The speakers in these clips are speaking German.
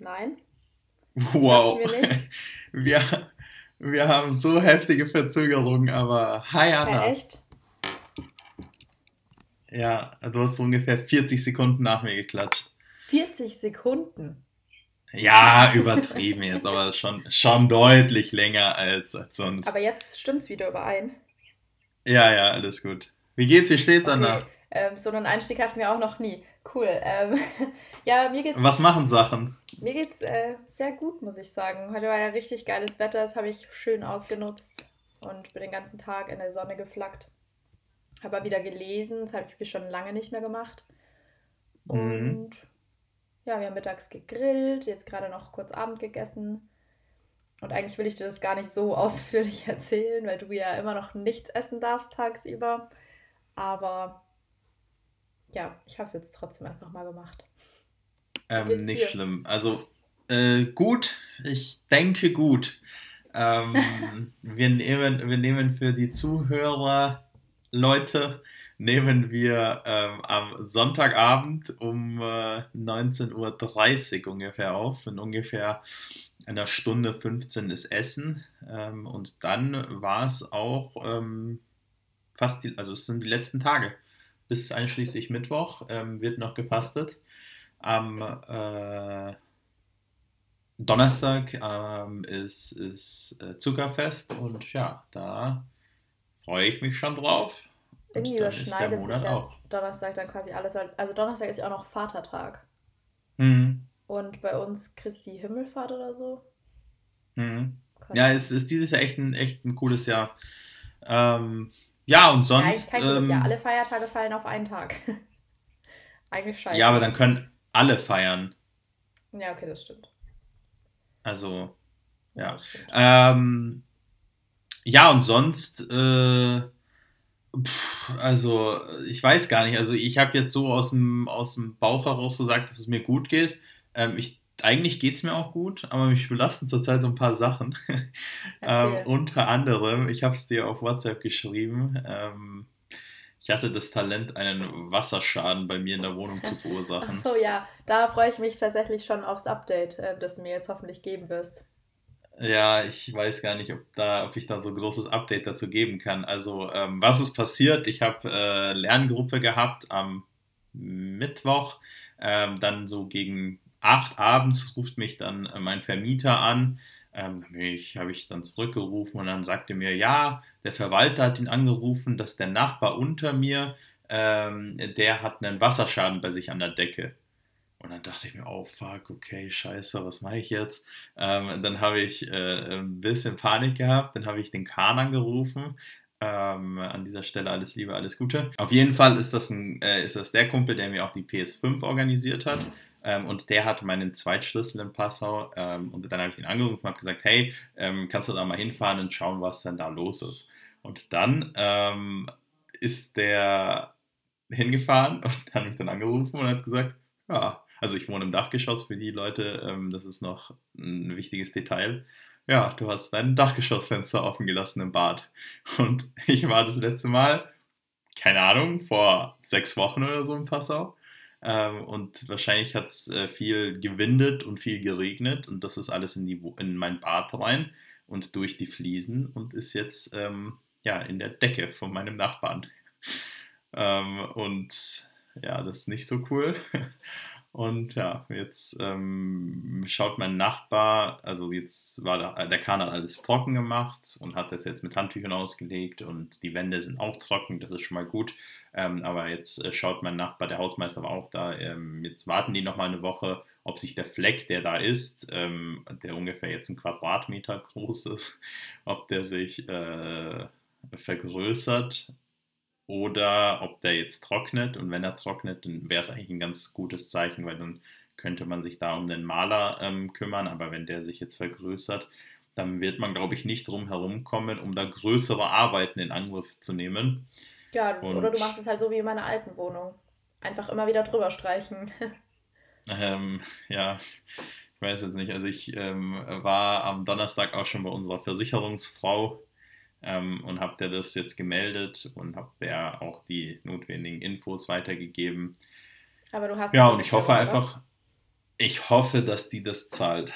Nein. Wow. Wir, wir, wir, haben so heftige Verzögerungen, aber hi Anna. Ja, echt? Ja, du hast so ungefähr 40 Sekunden nach mir geklatscht. 40 Sekunden? Ja, übertrieben jetzt, aber schon, schon deutlich länger als, als sonst. Aber jetzt stimmt's wieder überein. Ja, ja, alles gut. Wie geht's? Wie steht's, okay. Anna? Ähm, so einen Einstieg hatten wir auch noch nie. Cool. Ähm, ja, mir geht's. Was machen Sachen? Mir geht's äh, sehr gut, muss ich sagen. Heute war ja richtig geiles Wetter, das habe ich schön ausgenutzt und bin den ganzen Tag in der Sonne geflackt. Habe wieder gelesen, das habe ich schon lange nicht mehr gemacht. Mhm. Und mhm. ja, wir haben mittags gegrillt, jetzt gerade noch kurz Abend gegessen. Und eigentlich will ich dir das gar nicht so ausführlich erzählen, weil du ja immer noch nichts essen darfst tagsüber. Aber ja, ich habe es jetzt trotzdem einfach mal gemacht. Ähm, nicht dir? schlimm. Also äh, gut, ich denke gut. Ähm, wir, nehmen, wir nehmen für die Zuhörer, nehmen wir ähm, am Sonntagabend um äh, 19.30 Uhr ungefähr auf. In ungefähr einer Stunde 15 ist Essen. Ähm, und dann war es auch ähm, fast, die, also es sind die letzten Tage bis einschließlich Mittwoch ähm, wird noch gefastet. Am äh, Donnerstag ähm, ist, ist äh, Zuckerfest und ja, da freue ich mich schon drauf. Irgendwie überschneidet sich ja auch. Donnerstag dann quasi alles. Also Donnerstag ist ja auch noch Vatertag. Mhm. Und bei uns Christi Himmelfahrt oder so. Mhm. Ja, es ist dieses Jahr echt ein, echt ein cooles Jahr. Ähm, ja, und sonst. Ja, ich ähm, ja, alle Feiertage fallen auf einen Tag. Eigentlich scheiße. Ja, aber dann können alle feiern. Ja, okay, das stimmt. Also, ja. Ja, ähm, ja und sonst, äh, pff, also, ich weiß gar nicht. Also, ich habe jetzt so aus dem, aus dem Bauch heraus gesagt, dass es mir gut geht. Ähm, ich eigentlich geht es mir auch gut, aber mich belasten zurzeit so ein paar Sachen. ähm, unter anderem, ich habe es dir auf WhatsApp geschrieben, ähm, ich hatte das Talent, einen Wasserschaden bei mir in der Wohnung zu verursachen. Ach so, ja, da freue ich mich tatsächlich schon aufs Update, äh, das du mir jetzt hoffentlich geben wirst. Ja, ich weiß gar nicht, ob, da, ob ich da so ein großes Update dazu geben kann. Also, ähm, was ist passiert? Ich habe äh, Lerngruppe gehabt am Mittwoch, ähm, dann so gegen acht abends ruft mich dann äh, mein Vermieter an. Ähm, ich, habe ich dann zurückgerufen und dann sagte mir, ja, der Verwalter hat ihn angerufen, dass der Nachbar unter mir, ähm, der hat einen Wasserschaden bei sich an der Decke. Und dann dachte ich mir, oh fuck, okay, scheiße, was mache ich jetzt? Ähm, dann habe ich äh, ein bisschen Panik gehabt, dann habe ich den Kahn angerufen. Ähm, an dieser Stelle alles Liebe, alles Gute. Auf jeden Fall ist das, ein, äh, ist das der Kumpel, der mir auch die PS5 organisiert hat. Ähm, und der hatte meinen Zweitschlüssel in Passau. Ähm, und dann habe ich ihn angerufen und habe gesagt, hey, ähm, kannst du da mal hinfahren und schauen, was denn da los ist? Und dann ähm, ist der hingefahren und hat mich dann angerufen und hat gesagt, ja, also ich wohne im Dachgeschoss für die Leute, ähm, das ist noch ein wichtiges Detail. Ja, du hast dein Dachgeschossfenster offen gelassen im Bad. Und ich war das letzte Mal, keine Ahnung, vor sechs Wochen oder so in Passau. Ähm, und wahrscheinlich hat es äh, viel gewindet und viel geregnet und das ist alles in, die, in mein Bad rein und durch die Fliesen und ist jetzt ähm, ja, in der Decke von meinem Nachbarn. ähm, und ja, das ist nicht so cool. Und ja, jetzt ähm, schaut mein Nachbar, also jetzt war der, der Kahn hat alles trocken gemacht und hat das jetzt mit Handtüchern ausgelegt und die Wände sind auch trocken, das ist schon mal gut. Ähm, aber jetzt äh, schaut mein Nachbar, der Hausmeister war auch da, ähm, jetzt warten die nochmal eine Woche, ob sich der Fleck, der da ist, ähm, der ungefähr jetzt ein Quadratmeter groß ist, ob der sich äh, vergrößert oder ob der jetzt trocknet. Und wenn er trocknet, dann wäre es eigentlich ein ganz gutes Zeichen, weil dann könnte man sich da um den Maler ähm, kümmern. Aber wenn der sich jetzt vergrößert, dann wird man, glaube ich, nicht drum herum kommen, um da größere Arbeiten in Angriff zu nehmen. Ja, Und, oder du machst es halt so wie in meiner alten Wohnung. Einfach immer wieder drüber streichen. ähm, ja, ich weiß jetzt nicht. Also ich ähm, war am Donnerstag auch schon bei unserer Versicherungsfrau ähm, und habe der das jetzt gemeldet und habe der auch die notwendigen Infos weitergegeben. Aber du hast ja und ich hoffe oder? einfach. Ich hoffe, dass die das zahlt.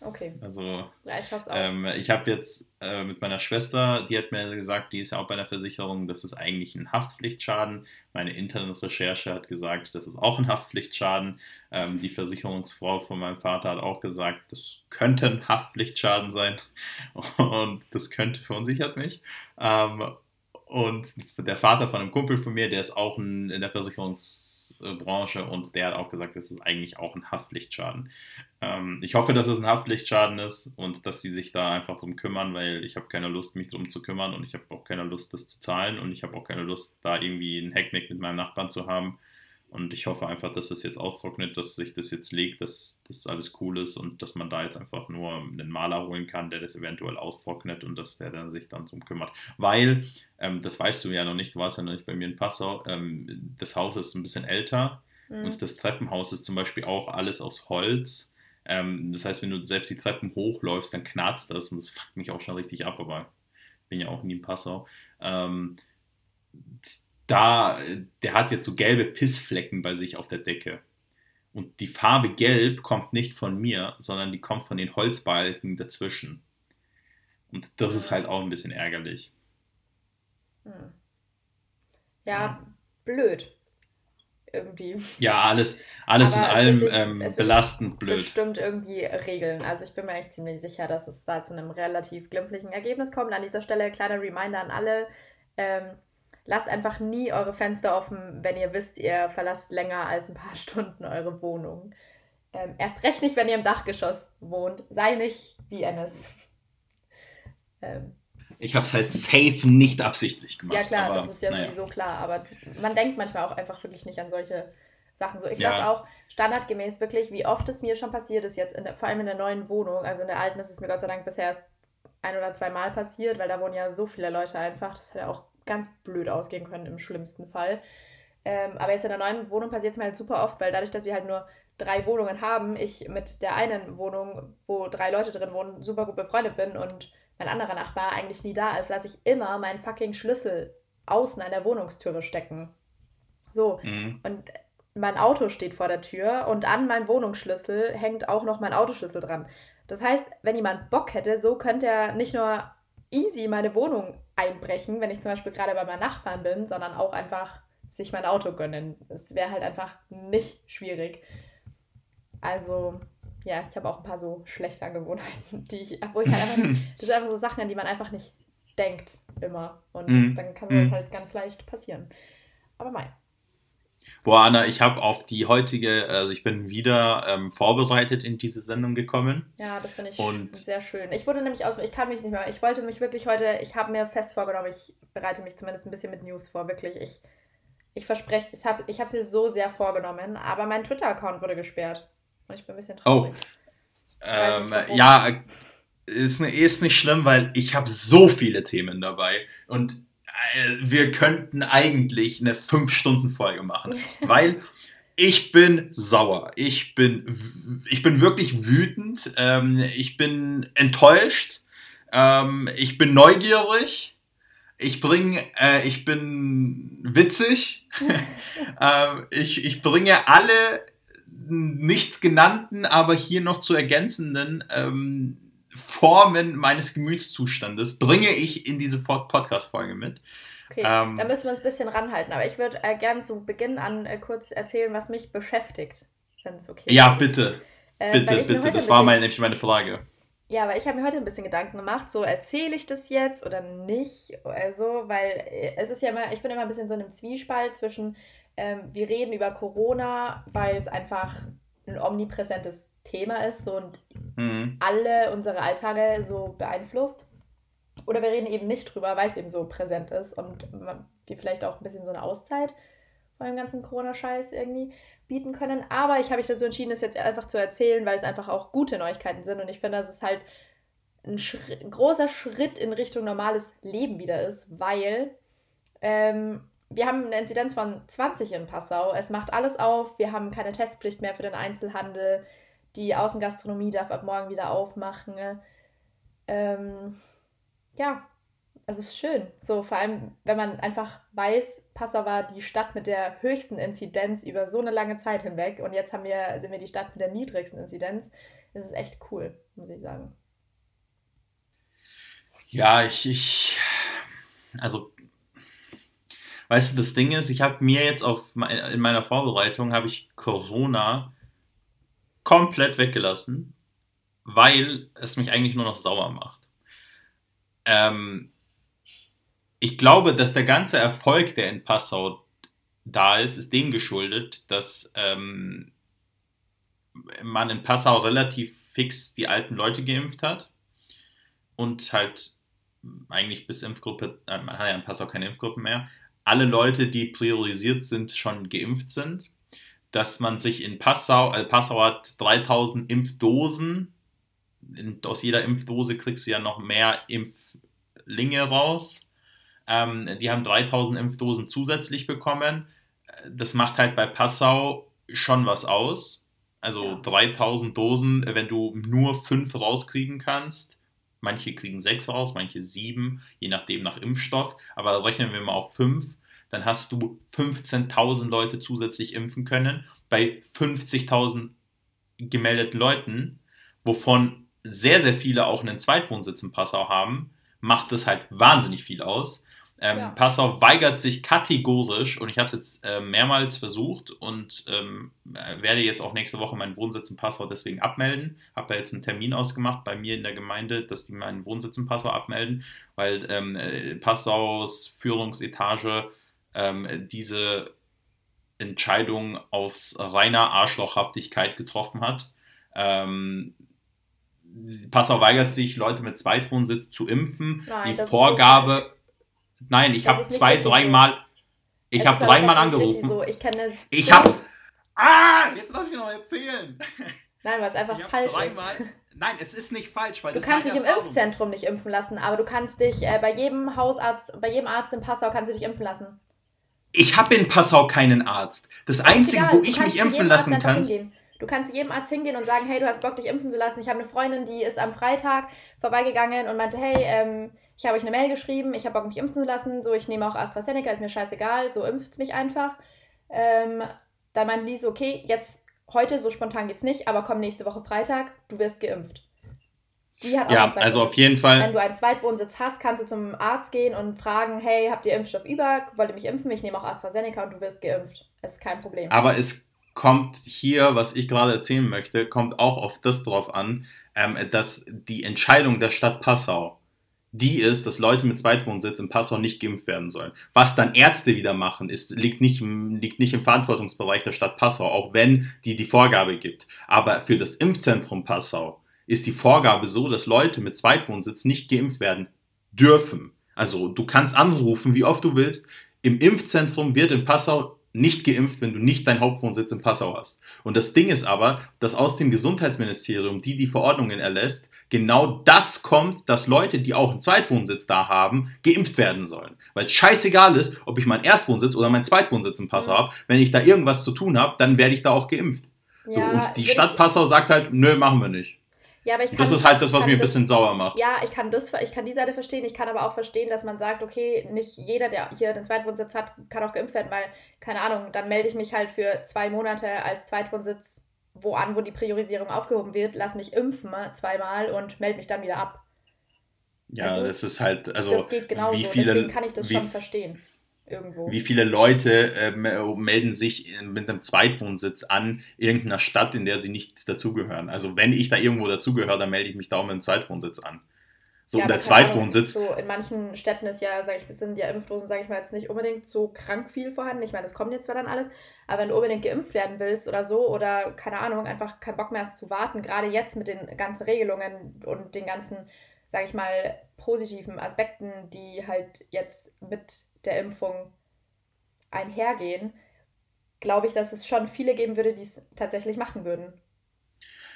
Okay. Also, ja, ich hoffe auch. Ähm, ich habe jetzt äh, mit meiner Schwester, die hat mir gesagt, die ist ja auch bei der Versicherung, das ist eigentlich ein Haftpflichtschaden. Meine Internetrecherche hat gesagt, das ist auch ein Haftpflichtschaden. Ähm, die Versicherungsfrau von meinem Vater hat auch gesagt, das könnte ein Haftpflichtschaden sein und das könnte verunsichert mich. Ähm, und der Vater von einem Kumpel von mir, der ist auch in, in der Versicherungs Branche und der hat auch gesagt, das ist eigentlich auch ein Haftpflichtschaden. Ähm, ich hoffe, dass es ein Haftpflichtschaden ist und dass sie sich da einfach drum kümmern, weil ich habe keine Lust, mich drum zu kümmern und ich habe auch keine Lust, das zu zahlen und ich habe auch keine Lust, da irgendwie einen Hacknick mit meinem Nachbarn zu haben. Und ich hoffe einfach, dass das jetzt austrocknet, dass sich das jetzt legt, dass das alles cool ist und dass man da jetzt einfach nur einen Maler holen kann, der das eventuell austrocknet und dass der dann sich dann drum kümmert. Weil, ähm, das weißt du ja noch nicht, du warst ja noch nicht bei mir in Passau, ähm, das Haus ist ein bisschen älter mhm. und das Treppenhaus ist zum Beispiel auch alles aus Holz. Ähm, das heißt, wenn du selbst die Treppen hochläufst, dann knarzt das und das fuckt mich auch schon richtig ab, aber ich bin ja auch nie in Passau. Da, der hat jetzt so gelbe Pissflecken bei sich auf der Decke. Und die Farbe Gelb kommt nicht von mir, sondern die kommt von den Holzbalken dazwischen. Und das ist halt auch ein bisschen ärgerlich. Hm. Ja, ja, blöd. Irgendwie. Ja, alles, alles in allem sich, ähm, belastend blöd. Bestimmt irgendwie regeln. Also ich bin mir echt ziemlich sicher, dass es da zu einem relativ glimpflichen Ergebnis kommt. An dieser Stelle kleiner Reminder an alle. Ähm, lasst einfach nie eure Fenster offen, wenn ihr wisst, ihr verlasst länger als ein paar Stunden eure Wohnung. Ähm, erst recht nicht, wenn ihr im Dachgeschoss wohnt. Sei nicht wie Ennis. ähm. Ich habe es halt safe nicht absichtlich gemacht. Ja klar, aber, das ist ja naja. sowieso klar. Aber man denkt manchmal auch einfach wirklich nicht an solche Sachen. So, ich ja. lasse auch standardgemäß wirklich, wie oft es mir schon passiert ist, jetzt der, vor allem in der neuen Wohnung. Also in der alten ist es mir Gott sei Dank bisher erst ein oder zwei Mal passiert, weil da wohnen ja so viele Leute einfach. Das hat ja auch ganz blöd ausgehen können im schlimmsten Fall. Ähm, aber jetzt in der neuen Wohnung passiert es mir halt super oft, weil dadurch, dass wir halt nur drei Wohnungen haben, ich mit der einen Wohnung, wo drei Leute drin wohnen, super gut befreundet bin und mein anderer Nachbar eigentlich nie da ist, lasse ich immer meinen fucking Schlüssel außen an der Wohnungstüre stecken. So. Mhm. Und mein Auto steht vor der Tür und an meinem Wohnungsschlüssel hängt auch noch mein Autoschlüssel dran. Das heißt, wenn jemand Bock hätte, so könnte er nicht nur easy meine Wohnung einbrechen, wenn ich zum Beispiel gerade bei meinen Nachbarn bin, sondern auch einfach sich mein Auto gönnen. Es wäre halt einfach nicht schwierig. Also, ja, ich habe auch ein paar so schlechte Angewohnheiten, die ich, wo ich halt einfach nicht, das sind einfach so Sachen, an die man einfach nicht denkt immer. Und mm. dann kann das mm. halt ganz leicht passieren. Aber mein. Boah, Anna, ich habe auf die heutige, also ich bin wieder ähm, vorbereitet in diese Sendung gekommen. Ja, das finde ich und sehr schön. Ich wurde nämlich aus, ich kann mich nicht mehr, ich wollte mich wirklich heute, ich habe mir fest vorgenommen, ich bereite mich zumindest ein bisschen mit News vor, wirklich. Ich, ich verspreche es, ich habe es mir so sehr vorgenommen, aber mein Twitter-Account wurde gesperrt. Und ich bin ein bisschen traurig. Oh. Ähm, ja, ist, ist nicht schlimm, weil ich habe so viele Themen dabei und wir könnten eigentlich eine 5-Stunden-Folge machen, weil ich bin sauer. Ich bin, ich bin wirklich wütend. Ähm, ich bin enttäuscht. Ähm, ich bin neugierig. Ich bringe, äh, ich bin witzig. ähm, ich, ich bringe alle nicht genannten, aber hier noch zu ergänzenden ähm, Formen meines Gemütszustandes bringe ich in diese Podcast-Folge mit. Okay, ähm, da müssen wir uns ein bisschen ranhalten. Aber ich würde äh, gerne zu Beginn an äh, kurz erzählen, was mich beschäftigt, wenn es okay ist. Ja, bitte. Äh, bitte, bitte. Das war mein, nämlich meine Frage. Ja, weil ich habe mir heute ein bisschen Gedanken gemacht, so erzähle ich das jetzt oder nicht, also, weil äh, es ist ja immer, ich bin immer ein bisschen so in einem Zwiespalt zwischen, ähm, wir reden über Corona, weil es einfach ein omnipräsentes Thema ist so, und mhm. alle unsere Alltage so beeinflusst. Oder wir reden eben nicht drüber, weil es eben so präsent ist und wir vielleicht auch ein bisschen so eine Auszeit von dem ganzen Corona-Scheiß irgendwie bieten können. Aber ich habe mich dazu entschieden, es jetzt einfach zu erzählen, weil es einfach auch gute Neuigkeiten sind. Und ich finde, dass es halt ein, Schritt, ein großer Schritt in Richtung normales Leben wieder ist, weil ähm, wir haben eine Inzidenz von 20 in Passau. Es macht alles auf. Wir haben keine Testpflicht mehr für den Einzelhandel. Die Außengastronomie darf ab morgen wieder aufmachen. Ähm, ja, also es ist schön. So, vor allem, wenn man einfach weiß, Passau war die Stadt mit der höchsten Inzidenz über so eine lange Zeit hinweg und jetzt haben wir, sind wir die Stadt mit der niedrigsten Inzidenz. Das ist echt cool, muss ich sagen. Ja, ich, ich also, weißt du, das Ding ist, ich habe mir jetzt auf in meiner Vorbereitung habe ich Corona komplett weggelassen, weil es mich eigentlich nur noch sauer macht. Ähm, ich glaube, dass der ganze Erfolg, der in Passau da ist, ist dem geschuldet, dass ähm, man in Passau relativ fix die alten Leute geimpft hat und halt eigentlich bis Impfgruppe, äh, man hat ja in Passau keine Impfgruppen mehr, alle Leute, die priorisiert sind, schon geimpft sind. Dass man sich in Passau, äh, Passau hat 3000 Impfdosen. In, aus jeder Impfdose kriegst du ja noch mehr Impflinge raus. Ähm, die haben 3000 Impfdosen zusätzlich bekommen. Das macht halt bei Passau schon was aus. Also ja. 3000 Dosen, wenn du nur fünf rauskriegen kannst. Manche kriegen sechs raus, manche sieben, je nachdem nach Impfstoff. Aber rechnen wir mal auf fünf, dann hast du 15.000 Leute zusätzlich impfen können. Bei 50.000 gemeldeten Leuten, wovon sehr, sehr viele auch einen Zweitwohnsitz in Passau haben, macht das halt wahnsinnig viel aus. Ähm, ja. Passau weigert sich kategorisch und ich habe es jetzt äh, mehrmals versucht und ähm, werde jetzt auch nächste Woche meinen Wohnsitz in Passau deswegen abmelden. Habe da jetzt einen Termin ausgemacht bei mir in der Gemeinde, dass die meinen Wohnsitz in Passau abmelden, weil ähm, äh, Passaus Führungsetage ähm, diese Entscheidung aus reiner Arschlochhaftigkeit getroffen hat. Ähm, Passau weigert sich, Leute mit Zweitwohnsitz zu impfen. Nein, die Vorgabe Nein, ich habe zwei, dreimal. So. Ich habe dreimal angerufen. So. Ich kenne es. Ich habe. Ah, jetzt lass mich noch erzählen. Nein, weil es einfach falsch dreimal, ist. Nein, es ist nicht falsch, weil du kannst dich im Impfzentrum nicht impfen lassen, aber du kannst dich äh, bei jedem Hausarzt, bei jedem Arzt in Passau kannst du dich impfen lassen. Ich habe in Passau keinen Arzt. Das, das Einzige, wo ich mich impfen lassen kann. Du kannst zu jedem Arzt hingehen und sagen, hey, du hast Bock, dich impfen zu lassen. Ich habe eine Freundin, die ist am Freitag vorbeigegangen und meinte, hey, ähm, ich habe euch eine Mail geschrieben, ich habe Bock, mich impfen zu lassen, so, ich nehme auch AstraZeneca, ist mir scheißegal, so impft mich einfach. Ähm, dann meinten die so, okay, jetzt heute, so spontan geht's nicht, aber komm nächste Woche Freitag, du wirst geimpft. Die hat auch ja, also auf jeden Fall. Wenn du einen Zweitwohnsitz hast, kannst du zum Arzt gehen und fragen, hey, habt ihr Impfstoff über? Wollt ihr mich impfen? Ich nehme auch AstraZeneca und du wirst geimpft. Das ist kein Problem. Aber es kommt hier, was ich gerade erzählen möchte, kommt auch auf das drauf an, ähm, dass die Entscheidung der Stadt Passau die ist, dass Leute mit Zweitwohnsitz in Passau nicht geimpft werden sollen. Was dann Ärzte wieder machen, ist, liegt, nicht liegt nicht im Verantwortungsbereich der Stadt Passau, auch wenn die die Vorgabe gibt. Aber für das Impfzentrum Passau ist die Vorgabe so, dass Leute mit Zweitwohnsitz nicht geimpft werden dürfen. Also du kannst anrufen, wie oft du willst. Im Impfzentrum wird in Passau nicht geimpft, wenn du nicht deinen Hauptwohnsitz in Passau hast. Und das Ding ist aber, dass aus dem Gesundheitsministerium, die die Verordnungen erlässt, genau das kommt, dass Leute, die auch einen Zweitwohnsitz da haben, geimpft werden sollen. Weil es scheißegal ist, ob ich meinen Erstwohnsitz oder meinen Zweitwohnsitz in Passau ja. habe. Wenn ich da irgendwas zu tun habe, dann werde ich da auch geimpft. Ja, so, und die Stadt Passau sagt halt, nö, machen wir nicht. Ja, aber ich kann, das ist halt das, was mir ein bisschen sauer macht. Ja, ich kann, das, ich kann die Seite verstehen. Ich kann aber auch verstehen, dass man sagt, okay, nicht jeder, der hier den Zweitwohnsitz hat, kann auch geimpft werden, weil, keine Ahnung, dann melde ich mich halt für zwei Monate als Zweitwohnsitz wo an, wo die Priorisierung aufgehoben wird, lass mich impfen zweimal und melde mich dann wieder ab. Ja, also, das ist halt, also. Das geht genauso, wie viele, deswegen kann ich das wie, schon verstehen irgendwo. Wie viele Leute äh, melden sich mit einem Zweitwohnsitz an irgendeiner Stadt, in der sie nicht dazugehören? Also wenn ich da irgendwo dazugehöre, dann melde ich mich da auch mit einem Zweitwohnsitz an. So, ja, der Zweitwohnsitz. So in manchen Städten ist ja, sag ich, sind ja Impfdosen, sage ich mal, jetzt nicht unbedingt so krank viel vorhanden. Ich meine, das kommt jetzt zwar dann alles, aber wenn du unbedingt geimpft werden willst oder so, oder keine Ahnung, einfach keinen Bock mehr hast zu warten, gerade jetzt mit den ganzen Regelungen und den ganzen, sage ich mal, positiven Aspekten, die halt jetzt mit der Impfung einhergehen, glaube ich, dass es schon viele geben würde, die es tatsächlich machen würden.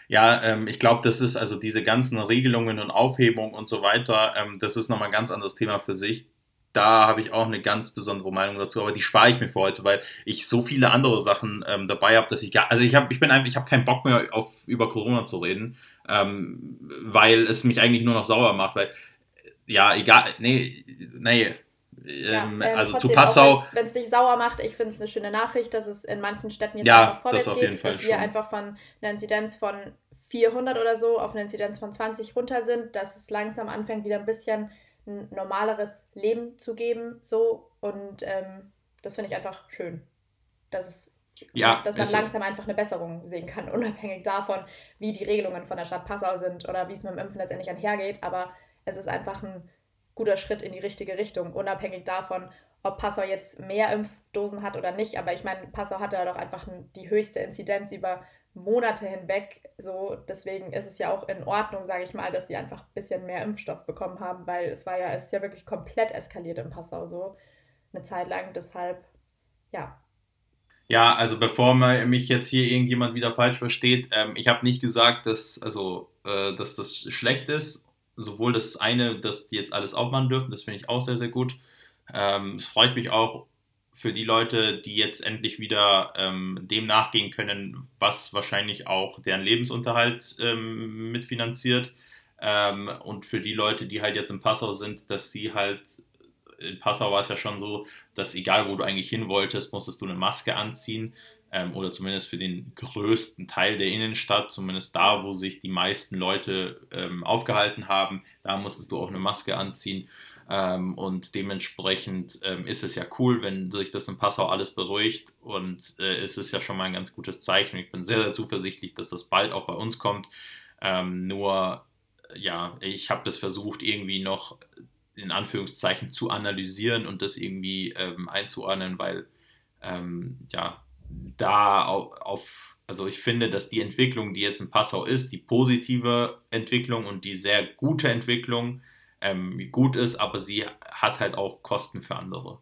Ja, ähm, ich glaube, das ist also diese ganzen Regelungen und Aufhebungen und so weiter, ähm, das ist nochmal ein ganz anderes Thema für sich. Da habe ich auch eine ganz besondere Meinung dazu, aber die spare ich mir für heute, weil ich so viele andere Sachen ähm, dabei habe, dass ich ja, also ich habe, ich bin einfach, ich habe keinen Bock mehr auf über Corona zu reden, ähm, weil es mich eigentlich nur noch sauer macht, weil ja, egal, nee, nee. Ja, ähm, ähm, also zu Passau. Wenn es dich sauer macht, ich finde es eine schöne Nachricht, dass es in manchen Städten jetzt ja, einfach vorwärts das auf jeden geht, Fall dass wir einfach von einer Inzidenz von 400 oder so auf eine Inzidenz von 20 runter sind, dass es langsam anfängt, wieder ein bisschen ein normaleres Leben zu geben. So. Und ähm, das finde ich einfach schön. Dass es ja, dass man langsam einfach eine Besserung sehen kann, unabhängig davon, wie die Regelungen von der Stadt Passau sind oder wie es mit dem Impfen letztendlich einhergeht. Aber es ist einfach ein guter Schritt in die richtige Richtung, unabhängig davon, ob Passau jetzt mehr Impfdosen hat oder nicht. Aber ich meine, Passau hatte ja doch einfach die höchste Inzidenz über Monate hinweg. So, deswegen ist es ja auch in Ordnung, sage ich mal, dass sie einfach ein bisschen mehr Impfstoff bekommen haben, weil es war ja, es ist ja wirklich komplett eskaliert in Passau so eine Zeit lang. Deshalb, ja. Ja, also bevor mich jetzt hier irgendjemand wieder falsch versteht, ähm, ich habe nicht gesagt, dass, also, äh, dass das schlecht ist. Sowohl das eine, dass die jetzt alles aufmachen dürfen, das finde ich auch sehr, sehr gut. Ähm, es freut mich auch, für die Leute, die jetzt endlich wieder ähm, dem nachgehen können, was wahrscheinlich auch deren Lebensunterhalt ähm, mitfinanziert. Ähm, und für die Leute, die halt jetzt in Passau sind, dass sie halt, in Passau war es ja schon so, dass egal wo du eigentlich hin wolltest, musstest du eine Maske anziehen. Ähm, oder zumindest für den größten Teil der Innenstadt, zumindest da, wo sich die meisten Leute ähm, aufgehalten haben, da musstest du auch eine Maske anziehen. Ähm, und dementsprechend ähm, ist es ja cool, wenn sich das in Passau alles beruhigt. Und äh, es ist ja schon mal ein ganz gutes Zeichen. Ich bin sehr, sehr zuversichtlich, dass das bald auch bei uns kommt. Ähm, nur, ja, ich habe das versucht, irgendwie noch in Anführungszeichen zu analysieren und das irgendwie ähm, einzuordnen, weil, ähm, ja, da auf, auf also ich finde, dass die Entwicklung, die jetzt in Passau ist, die positive Entwicklung und die sehr gute Entwicklung, ähm, gut ist, aber sie hat halt auch Kosten für andere.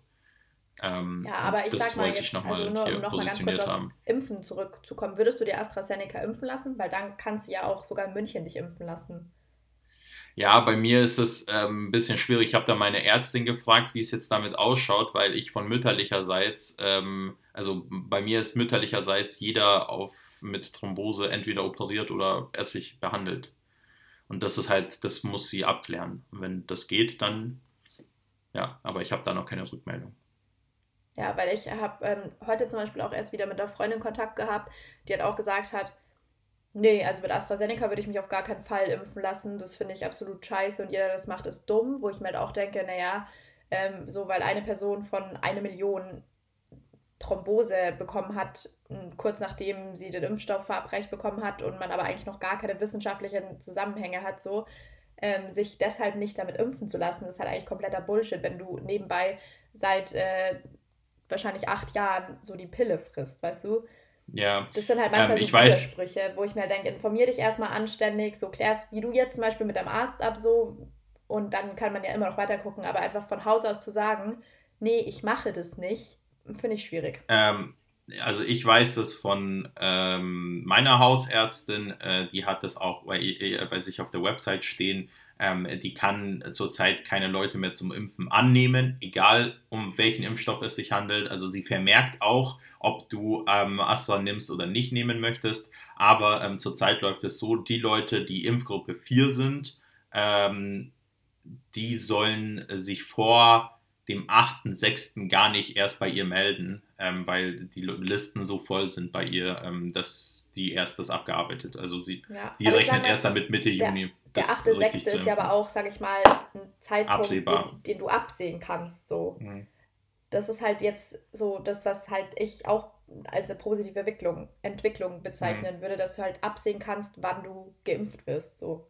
Ähm, ja, aber ich sag mal jetzt, noch mal also nur, um nochmal ganz kurz aufs haben. Impfen zurückzukommen, würdest du dir AstraZeneca impfen lassen? Weil dann kannst du ja auch sogar in München dich impfen lassen. Ja, bei mir ist es ähm, ein bisschen schwierig. Ich habe da meine Ärztin gefragt, wie es jetzt damit ausschaut, weil ich von mütterlicherseits, ähm, also bei mir ist mütterlicherseits jeder auf, mit Thrombose entweder operiert oder ärztlich behandelt. Und das ist halt, das muss sie abklären. Wenn das geht, dann ja, aber ich habe da noch keine Rückmeldung. Ja, weil ich habe ähm, heute zum Beispiel auch erst wieder mit einer Freundin Kontakt gehabt, die hat auch gesagt hat, nee, also mit AstraZeneca würde ich mich auf gar keinen Fall impfen lassen. Das finde ich absolut scheiße und jeder, der das macht, ist dumm. Wo ich mir halt auch denke, naja, ähm, so weil eine Person von einer Million Thrombose bekommen hat, kurz nachdem sie den Impfstoff verabreicht bekommen hat und man aber eigentlich noch gar keine wissenschaftlichen Zusammenhänge hat, so ähm, sich deshalb nicht damit impfen zu lassen, ist halt eigentlich kompletter Bullshit, wenn du nebenbei seit äh, wahrscheinlich acht Jahren so die Pille frisst, weißt du? Ja. Das sind halt manchmal ähm, so Widersprüche, wo ich mir halt denke, informier dich erstmal anständig, so klärst, wie du jetzt zum Beispiel mit deinem Arzt ab, so und dann kann man ja immer noch weiter gucken, aber einfach von Haus aus zu sagen, nee, ich mache das nicht, Finde ich schwierig. Ähm, also ich weiß das von ähm, meiner Hausärztin, äh, die hat das auch bei, äh, bei sich auf der Website stehen. Ähm, die kann zurzeit keine Leute mehr zum Impfen annehmen, egal um welchen Impfstoff es sich handelt. Also sie vermerkt auch, ob du ähm, Astra nimmst oder nicht nehmen möchtest. Aber ähm, zurzeit läuft es so, die Leute, die Impfgruppe 4 sind, ähm, die sollen sich vor dem 8.6. gar nicht erst bei ihr melden, ähm, weil die Listen so voll sind bei ihr, ähm, dass die erst das abgearbeitet. Also sie, ja, die rechnet erst damit Mitte Juni. Der 8.6. ist ja aber auch, sag ich mal, ein Zeitpunkt, den, den, du absehen kannst. So. Mhm. Das ist halt jetzt so das, was halt ich auch als eine positive Entwicklung, Entwicklung bezeichnen mhm. würde, dass du halt absehen kannst, wann du geimpft wirst. So.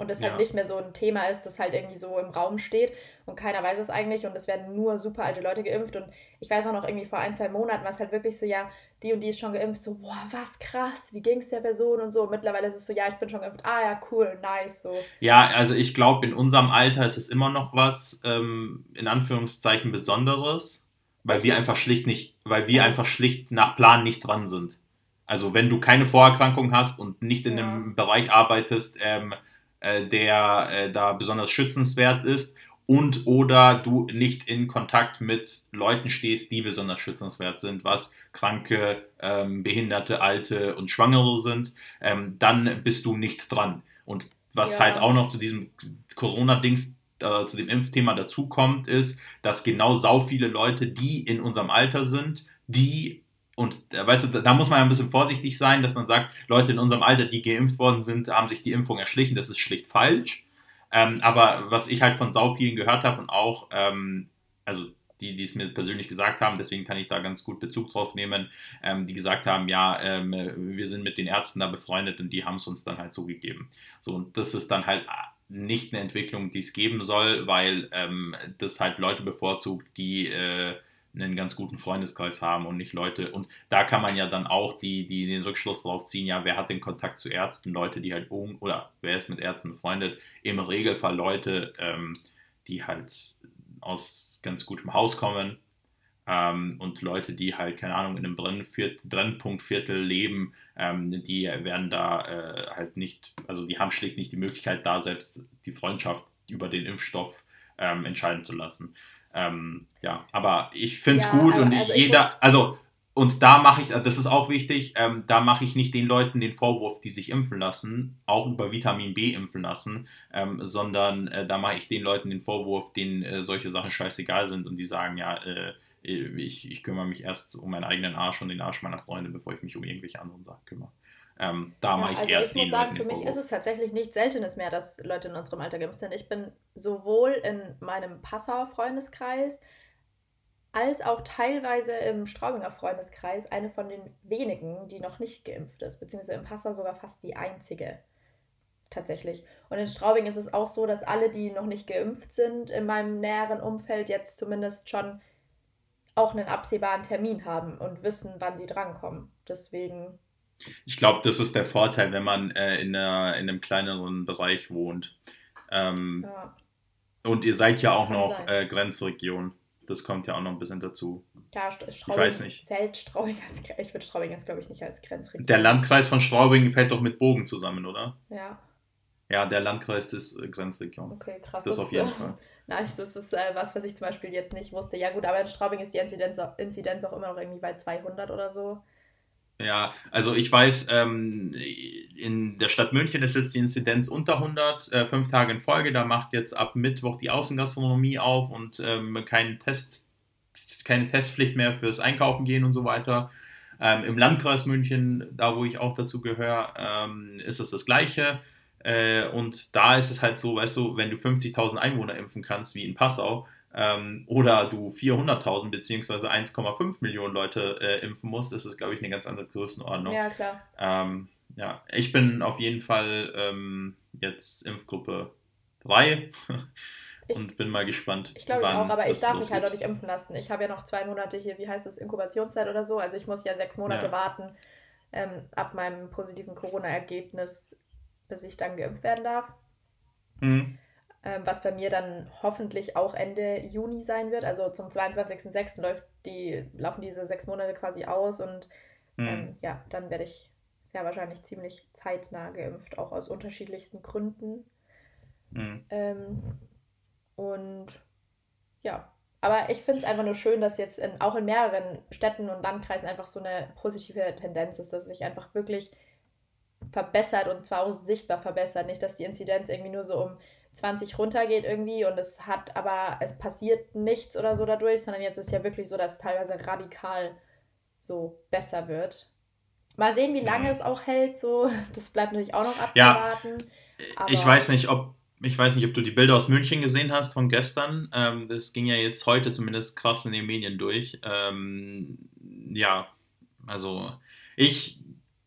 Und das halt ja. halt nicht mehr so ein Thema ist, das halt irgendwie so im Raum steht und keiner weiß es eigentlich und es werden nur super alte Leute geimpft. Und ich weiß auch noch irgendwie vor ein, zwei Monaten war es halt wirklich so, ja, die und die ist schon geimpft, so, boah, was krass, wie ging es der Person und so. Und mittlerweile ist es so, ja, ich bin schon geimpft, ah ja, cool, nice, so. Ja, also ich glaube, in unserem Alter ist es immer noch was, ähm, in Anführungszeichen, Besonderes, weil wir einfach schlicht nicht, weil wir einfach schlicht nach Plan nicht dran sind. Also wenn du keine Vorerkrankung hast und nicht in ja. einem Bereich arbeitest, ähm, äh, der äh, da besonders schützenswert ist und oder du nicht in Kontakt mit Leuten stehst, die besonders schützenswert sind, was kranke, ähm, behinderte, alte und Schwangere sind, ähm, dann bist du nicht dran. Und was ja. halt auch noch zu diesem Corona-Dings äh, zu dem Impfthema dazukommt, ist, dass genau sau viele Leute, die in unserem Alter sind, die und äh, weißt du, da muss man ein bisschen vorsichtig sein, dass man sagt, Leute in unserem Alter, die geimpft worden sind, haben sich die Impfung erschlichen. Das ist schlicht falsch. Ähm, aber was ich halt von sau vielen gehört habe und auch, ähm, also die, die es mir persönlich gesagt haben, deswegen kann ich da ganz gut Bezug drauf nehmen, ähm, die gesagt haben, ja, ähm, wir sind mit den Ärzten da befreundet und die haben es uns dann halt so gegeben. So, und das ist dann halt nicht eine Entwicklung, die es geben soll, weil ähm, das halt Leute bevorzugt, die äh, einen ganz guten Freundeskreis haben und nicht Leute. Und da kann man ja dann auch die, die den Rückschluss drauf ziehen, ja, wer hat den Kontakt zu Ärzten? Leute, die halt um, oder wer ist mit Ärzten befreundet? Im Regelfall Leute, ähm, die halt aus ganz gutem Haus kommen ähm, und Leute, die halt, keine Ahnung, in einem Brennpunktviertel leben, ähm, die werden da äh, halt nicht, also die haben schlicht nicht die Möglichkeit, da selbst die Freundschaft über den Impfstoff ähm, entscheiden zu lassen. Ähm, ja, aber ich finde es ja, gut und also jeder, also und da mache ich, das ist auch wichtig, ähm, da mache ich nicht den Leuten den Vorwurf, die sich impfen lassen, auch über Vitamin B impfen lassen, ähm, sondern äh, da mache ich den Leuten den Vorwurf, denen äh, solche Sachen scheißegal sind und die sagen, ja, äh, ich, ich kümmere mich erst um meinen eigenen Arsch und den Arsch meiner Freunde, bevor ich mich um irgendwelche anderen Sachen kümmere. Ähm, da ja, mache ich also eher ich muss sagen, für mich ist es tatsächlich nicht Seltenes mehr, dass Leute in unserem Alter geimpft sind. Ich bin sowohl in meinem Passauer Freundeskreis als auch teilweise im Straubinger Freundeskreis eine von den wenigen, die noch nicht geimpft ist, beziehungsweise im Passau sogar fast die einzige. Tatsächlich. Und in Straubing ist es auch so, dass alle, die noch nicht geimpft sind, in meinem näheren Umfeld jetzt zumindest schon auch einen absehbaren Termin haben und wissen, wann sie drankommen. Deswegen. Ich glaube, das ist der Vorteil, wenn man äh, in, einer, in einem kleineren Bereich wohnt. Ähm, ja. Und ihr seid ja auch Kann noch äh, Grenzregion. Das kommt ja auch noch ein bisschen dazu. Ja, Straubing ich weiß nicht. zählt Straubing als Ich würde Straubing jetzt, glaube ich, nicht als Grenzregion. Der Landkreis von Straubing fällt doch mit Bogen zusammen, oder? Ja. Ja, der Landkreis ist äh, Grenzregion. Okay, krass. Das, das auf jeden Fall. Nice, das ist äh, was, was ich zum Beispiel jetzt nicht wusste. Ja gut, aber in Straubing ist die Inzidenz, Inzidenz auch immer noch irgendwie bei 200 oder so. Ja, also ich weiß, ähm, in der Stadt München ist jetzt die Inzidenz unter 100, äh, fünf Tage in Folge. Da macht jetzt ab Mittwoch die Außengastronomie auf und ähm, kein Test, keine Testpflicht mehr fürs Einkaufen gehen und so weiter. Ähm, Im Landkreis München, da wo ich auch dazu gehöre, ähm, ist es das Gleiche. Äh, und da ist es halt so, weißt du, wenn du 50.000 Einwohner impfen kannst, wie in Passau, ähm, oder du 400.000 bzw. 1,5 Millionen Leute äh, impfen musst, ist es, glaube ich, eine ganz andere Größenordnung. Ja, klar. Ähm, ja, ich bin auf jeden Fall ähm, jetzt Impfgruppe 3 und ich, bin mal gespannt. Ich glaube ich auch, aber ich darf mich halt noch nicht impfen lassen. Ich habe ja noch zwei Monate hier, wie heißt es, Inkubationszeit oder so. Also ich muss ja sechs Monate ja. warten ähm, ab meinem positiven Corona-Ergebnis, bis ich dann geimpft werden darf. Mhm ähm, was bei mir dann hoffentlich auch Ende Juni sein wird. Also zum 22.06. läuft die, laufen diese sechs Monate quasi aus und mhm. ähm, ja, dann werde ich sehr wahrscheinlich ziemlich zeitnah geimpft, auch aus unterschiedlichsten Gründen. Mhm. Ähm, und ja, aber ich finde es einfach nur schön, dass jetzt in, auch in mehreren Städten und Landkreisen einfach so eine positive Tendenz ist, dass sich einfach wirklich verbessert und zwar auch sichtbar verbessert. Nicht, dass die Inzidenz irgendwie nur so um 20 runtergeht irgendwie und es hat aber, es passiert nichts oder so dadurch, sondern jetzt ist ja wirklich so, dass es teilweise radikal so besser wird. Mal sehen, wie lange mhm. es auch hält, so, das bleibt natürlich auch noch abzuwarten. Ja, ich weiß nicht, ob ich weiß nicht, ob du die Bilder aus München gesehen hast von gestern. Ähm, das ging ja jetzt heute zumindest krass in den Medien durch. Ähm, ja, also ich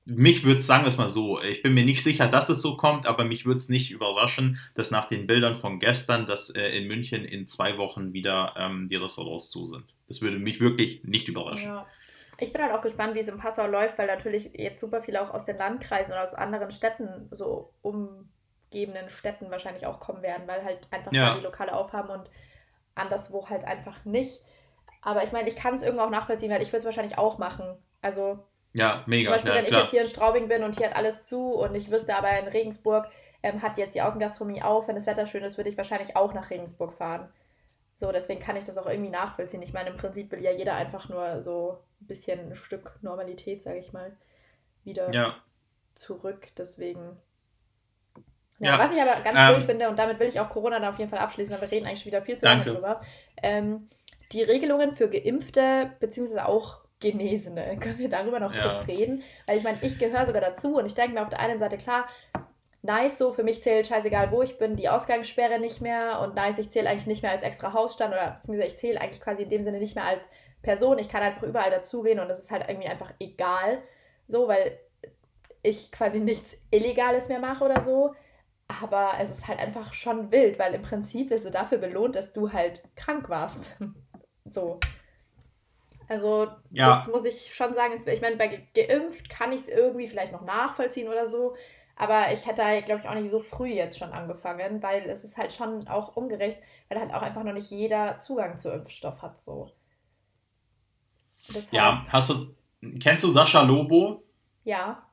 mich würde es, sagen wir es mal so, ich bin mir nicht sicher, dass es so kommt, aber mich würde es nicht überraschen, dass nach den Bildern von gestern, dass äh, in München in zwei Wochen wieder ähm, die Restaurants zu sind. Das würde mich wirklich nicht überraschen. Ja. Ich bin halt auch gespannt, wie es in Passau läuft, weil natürlich jetzt super viele auch aus den Landkreisen oder aus anderen Städten, so umgebenden Städten wahrscheinlich auch kommen werden, weil halt einfach ja. da die Lokale aufhaben und anderswo halt einfach nicht. Aber ich meine, ich kann es irgendwo auch nachvollziehen, weil ich würde es wahrscheinlich auch machen. Also ja, mega. Zum Beispiel, ja, wenn klar. ich jetzt hier in Straubing bin und hier hat alles zu und ich wüsste aber in Regensburg ähm, hat jetzt die Außengastronomie auf, wenn das Wetter schön ist, würde ich wahrscheinlich auch nach Regensburg fahren. So, deswegen kann ich das auch irgendwie nachvollziehen. Ich meine, im Prinzip will ja jeder einfach nur so ein bisschen ein Stück Normalität, sage ich mal, wieder ja. zurück. Deswegen Ja, ja. was ich aber ganz ähm, cool finde, und damit will ich auch Corona dann auf jeden Fall abschließen, weil wir reden eigentlich schon wieder viel zu lange drüber. Ähm, die Regelungen für Geimpfte, beziehungsweise auch Genesene, können wir darüber noch ja. kurz reden? Weil ich meine, ich gehöre sogar dazu und ich denke mir auf der einen Seite, klar, nice so, für mich zählt scheißegal, wo ich bin, die Ausgangssperre nicht mehr und nice, ich zähle eigentlich nicht mehr als extra Hausstand oder beziehungsweise ich zähle eigentlich quasi in dem Sinne nicht mehr als Person. Ich kann einfach überall dazugehen und das ist halt irgendwie einfach egal, so, weil ich quasi nichts Illegales mehr mache oder so. Aber es ist halt einfach schon wild, weil im Prinzip wirst du dafür belohnt, dass du halt krank warst. so. Also, ja. das muss ich schon sagen. Ich meine, bei geimpft kann ich es irgendwie vielleicht noch nachvollziehen oder so. Aber ich hätte, halt, glaube ich, auch nicht so früh jetzt schon angefangen, weil es ist halt schon auch ungerecht, weil halt auch einfach noch nicht jeder Zugang zu Impfstoff hat. So. Deshalb, ja, hast du. Kennst du Sascha Lobo? Ja.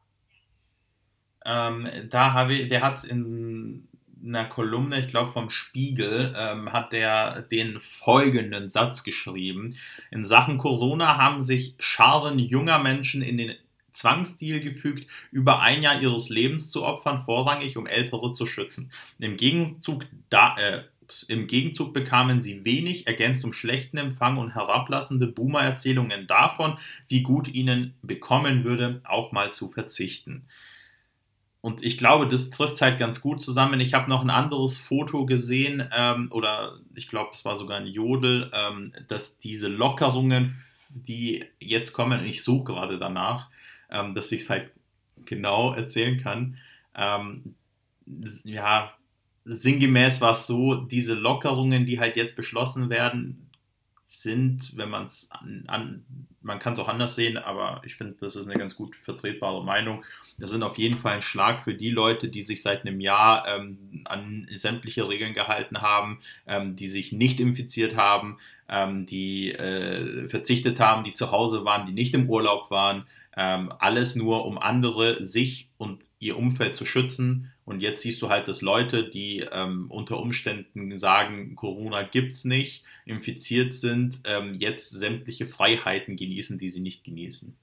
Ähm, da habe ich, der hat in einer Kolumne, ich glaube vom Spiegel, ähm, hat der den folgenden Satz geschrieben. In Sachen Corona haben sich Scharen junger Menschen in den Zwangsstil gefügt, über ein Jahr ihres Lebens zu opfern, vorrangig um Ältere zu schützen. Im Gegenzug, da, äh, im Gegenzug bekamen sie wenig, ergänzt um schlechten Empfang und herablassende Boomer-Erzählungen davon, wie gut ihnen bekommen würde, auch mal zu verzichten. Und ich glaube, das trifft halt ganz gut zusammen. Ich habe noch ein anderes Foto gesehen, ähm, oder ich glaube, es war sogar ein Jodel, ähm, dass diese Lockerungen, die jetzt kommen, und ich suche gerade danach, ähm, dass ich es halt genau erzählen kann. Ähm, ja, sinngemäß war es so, diese Lockerungen, die halt jetzt beschlossen werden, sind, wenn man es an, an, man kann es auch anders sehen, aber ich finde, das ist eine ganz gut vertretbare Meinung. Das sind auf jeden Fall ein Schlag für die Leute, die sich seit einem Jahr ähm, an sämtliche Regeln gehalten haben, ähm, die sich nicht infiziert haben, ähm, die äh, verzichtet haben, die zu Hause waren, die nicht im Urlaub waren. Ähm, alles nur, um andere, sich und ihr Umfeld zu schützen. Und jetzt siehst du halt, dass Leute, die ähm, unter Umständen sagen, Corona gibt es nicht, infiziert sind, ähm, jetzt sämtliche Freiheiten genießen, die sie nicht genießen.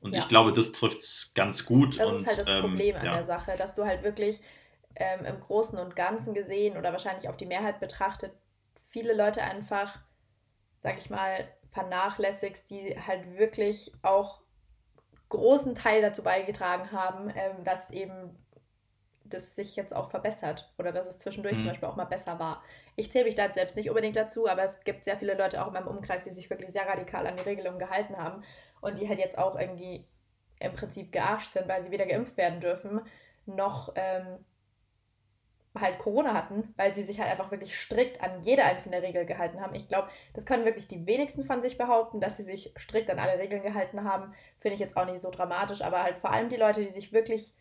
Und ja. ich glaube, das trifft es ganz gut. Das und, ist halt das ähm, Problem an ja. der Sache, dass du halt wirklich ähm, im Großen und Ganzen gesehen oder wahrscheinlich auf die Mehrheit betrachtet, viele Leute einfach, sag ich mal, vernachlässigst, die halt wirklich auch großen Teil dazu beigetragen haben, ähm, dass eben das sich jetzt auch verbessert oder dass es zwischendurch mhm. zum Beispiel auch mal besser war. Ich zähle mich da selbst nicht unbedingt dazu, aber es gibt sehr viele Leute auch in meinem Umkreis, die sich wirklich sehr radikal an die Regelungen gehalten haben und die halt jetzt auch irgendwie im Prinzip gearscht sind, weil sie weder geimpft werden dürfen, noch ähm, halt Corona hatten, weil sie sich halt einfach wirklich strikt an jede einzelne Regel gehalten haben. Ich glaube, das können wirklich die wenigsten von sich behaupten, dass sie sich strikt an alle Regeln gehalten haben. Finde ich jetzt auch nicht so dramatisch, aber halt vor allem die Leute, die sich wirklich,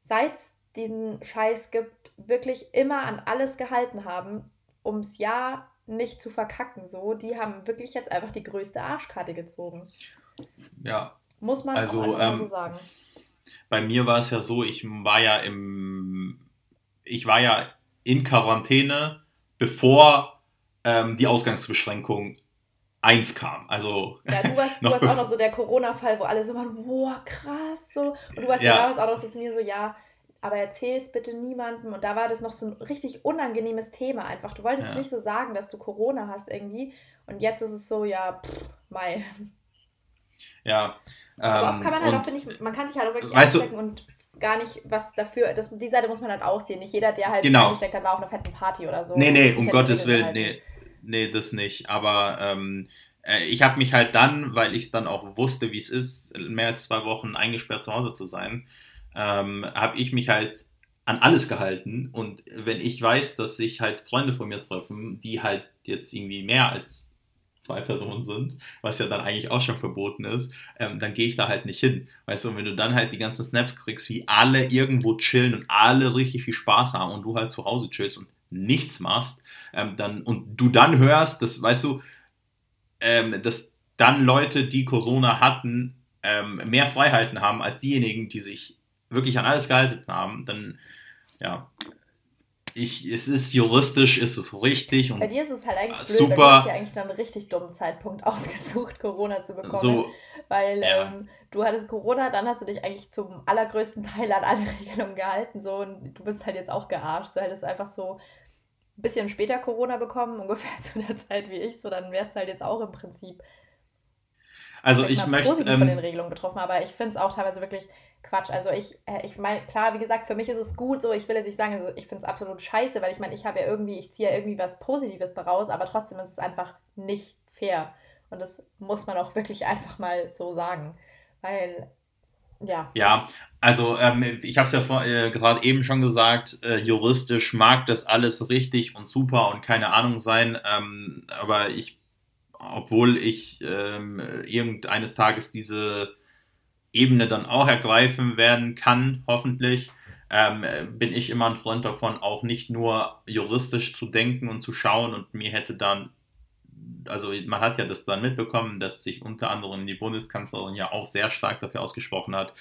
seit diesen Scheiß gibt, wirklich immer an alles gehalten haben, ums Jahr nicht zu verkacken, so, die haben wirklich jetzt einfach die größte Arschkarte gezogen. Ja. Muss man also, ähm, so sagen. Bei mir war es ja so, ich war ja im ich war ja in Quarantäne, bevor ähm, die Ausgangsbeschränkung 1 kam. Also ja, du warst, du warst auch noch so der Corona-Fall, wo alle so waren, boah, krass, so. Und du warst ja, ja damals auch noch so zu mir so, ja, aber erzähl's bitte niemandem. Und da war das noch so ein richtig unangenehmes Thema einfach. Du wolltest ja. nicht so sagen, dass du Corona hast irgendwie. Und jetzt ist es so, ja, pff, Mai. Ja. Aber oft kann man halt auch, finde ich, man kann sich halt auch wirklich anstecken und gar nicht was dafür. Das, die Seite muss man halt auch sehen. Nicht jeder, der halt genau. angesteckt hat, war auf einer fetten Party oder so. Nee, nee, um Gottes Willen, nee, nee, das nicht. Aber ähm, äh, ich habe mich halt dann, weil ich es dann auch wusste, wie es ist, mehr als zwei Wochen eingesperrt zu Hause zu sein, ähm, habe ich mich halt an alles gehalten. Und wenn ich weiß, dass sich halt Freunde von mir treffen, die halt jetzt irgendwie mehr als zwei Personen sind, was ja dann eigentlich auch schon verboten ist, ähm, dann gehe ich da halt nicht hin. Weißt du, und wenn du dann halt die ganzen Snaps kriegst, wie alle irgendwo chillen und alle richtig viel Spaß haben und du halt zu Hause chillst und nichts machst, ähm, dann, und du dann hörst, dass, weißt du, ähm, dass dann Leute, die Corona hatten, ähm, mehr Freiheiten haben als diejenigen, die sich wirklich an alles gehalten haben, dann, ja, ich, es ist juristisch, ist es richtig. Und Bei dir ist es halt eigentlich blöd, super. weil du hast ja eigentlich dann einen richtig dummen Zeitpunkt ausgesucht, Corona zu bekommen. So, weil ja. ähm, du hattest Corona, dann hast du dich eigentlich zum allergrößten Teil an alle Regelungen gehalten. So, und du bist halt jetzt auch gearscht. So hättest du einfach so ein bisschen später Corona bekommen, ungefähr zu der Zeit wie ich, so dann wärst du halt jetzt auch im Prinzip also ich möchte positiv ähm, von den Regelungen betroffen, aber ich finde es auch teilweise wirklich Quatsch. Also ich, äh, ich meine, klar, wie gesagt, für mich ist es gut so, ich will jetzt nicht sagen, also ich finde es absolut scheiße, weil ich meine, ich habe ja irgendwie, ich ziehe ja irgendwie was Positives daraus, aber trotzdem ist es einfach nicht fair. Und das muss man auch wirklich einfach mal so sagen. Weil, ja. Ja, also ähm, ich habe es ja äh, gerade eben schon gesagt, äh, juristisch mag das alles richtig und super und keine Ahnung sein, ähm, aber ich, obwohl ich ähm, irgendeines Tages diese Ebene dann auch ergreifen werden kann, hoffentlich, ähm, bin ich immer ein Freund davon, auch nicht nur juristisch zu denken und zu schauen und mir hätte dann, also man hat ja das dann mitbekommen, dass sich unter anderem die Bundeskanzlerin ja auch sehr stark dafür ausgesprochen hat,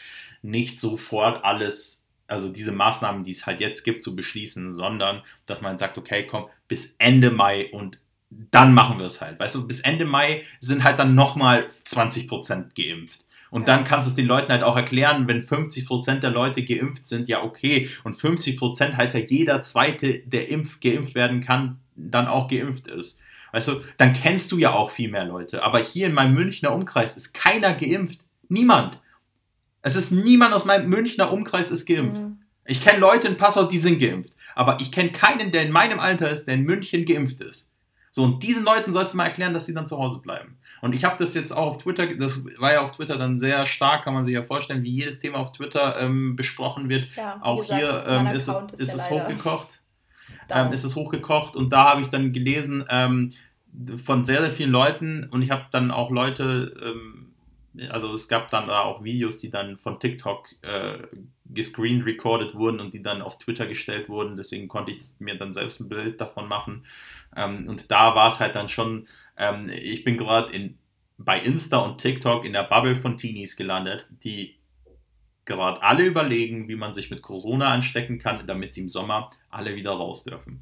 nicht sofort alles, also diese Maßnahmen, die es halt jetzt gibt, zu beschließen, sondern dass man sagt, okay, komm, bis Ende Mai und dann machen wir es halt. Weißt du, bis Ende Mai sind halt dann nochmal 20 Prozent geimpft. Und dann kannst du es den Leuten halt auch erklären, wenn 50% der Leute geimpft sind, ja okay. Und 50% heißt ja jeder zweite, der impf, geimpft werden kann, dann auch geimpft ist. Weißt du, dann kennst du ja auch viel mehr Leute. Aber hier in meinem Münchner Umkreis ist keiner geimpft. Niemand. Es ist niemand aus meinem Münchner Umkreis ist geimpft. Mhm. Ich kenne Leute in Passau, die sind geimpft. Aber ich kenne keinen, der in meinem Alter ist, der in München geimpft ist. So, und diesen Leuten sollst du mal erklären, dass sie dann zu Hause bleiben. Und ich habe das jetzt auch auf Twitter, das war ja auf Twitter dann sehr stark, kann man sich ja vorstellen, wie jedes Thema auf Twitter ähm, besprochen wird. Ja, auch gesagt, hier ähm, ist, ist, ist es hochgekocht. Ähm, ist es hochgekocht und da habe ich dann gelesen ähm, von sehr, sehr vielen Leuten und ich habe dann auch Leute, ähm, also es gab dann da auch Videos, die dann von TikTok äh, gescreen recorded wurden und die dann auf Twitter gestellt wurden. Deswegen konnte ich mir dann selbst ein Bild davon machen. Ähm, und da war es halt dann schon ähm, ich bin gerade bei Insta und TikTok in der Bubble von Teenies gelandet, die gerade alle überlegen, wie man sich mit Corona anstecken kann, damit sie im Sommer alle wieder raus dürfen.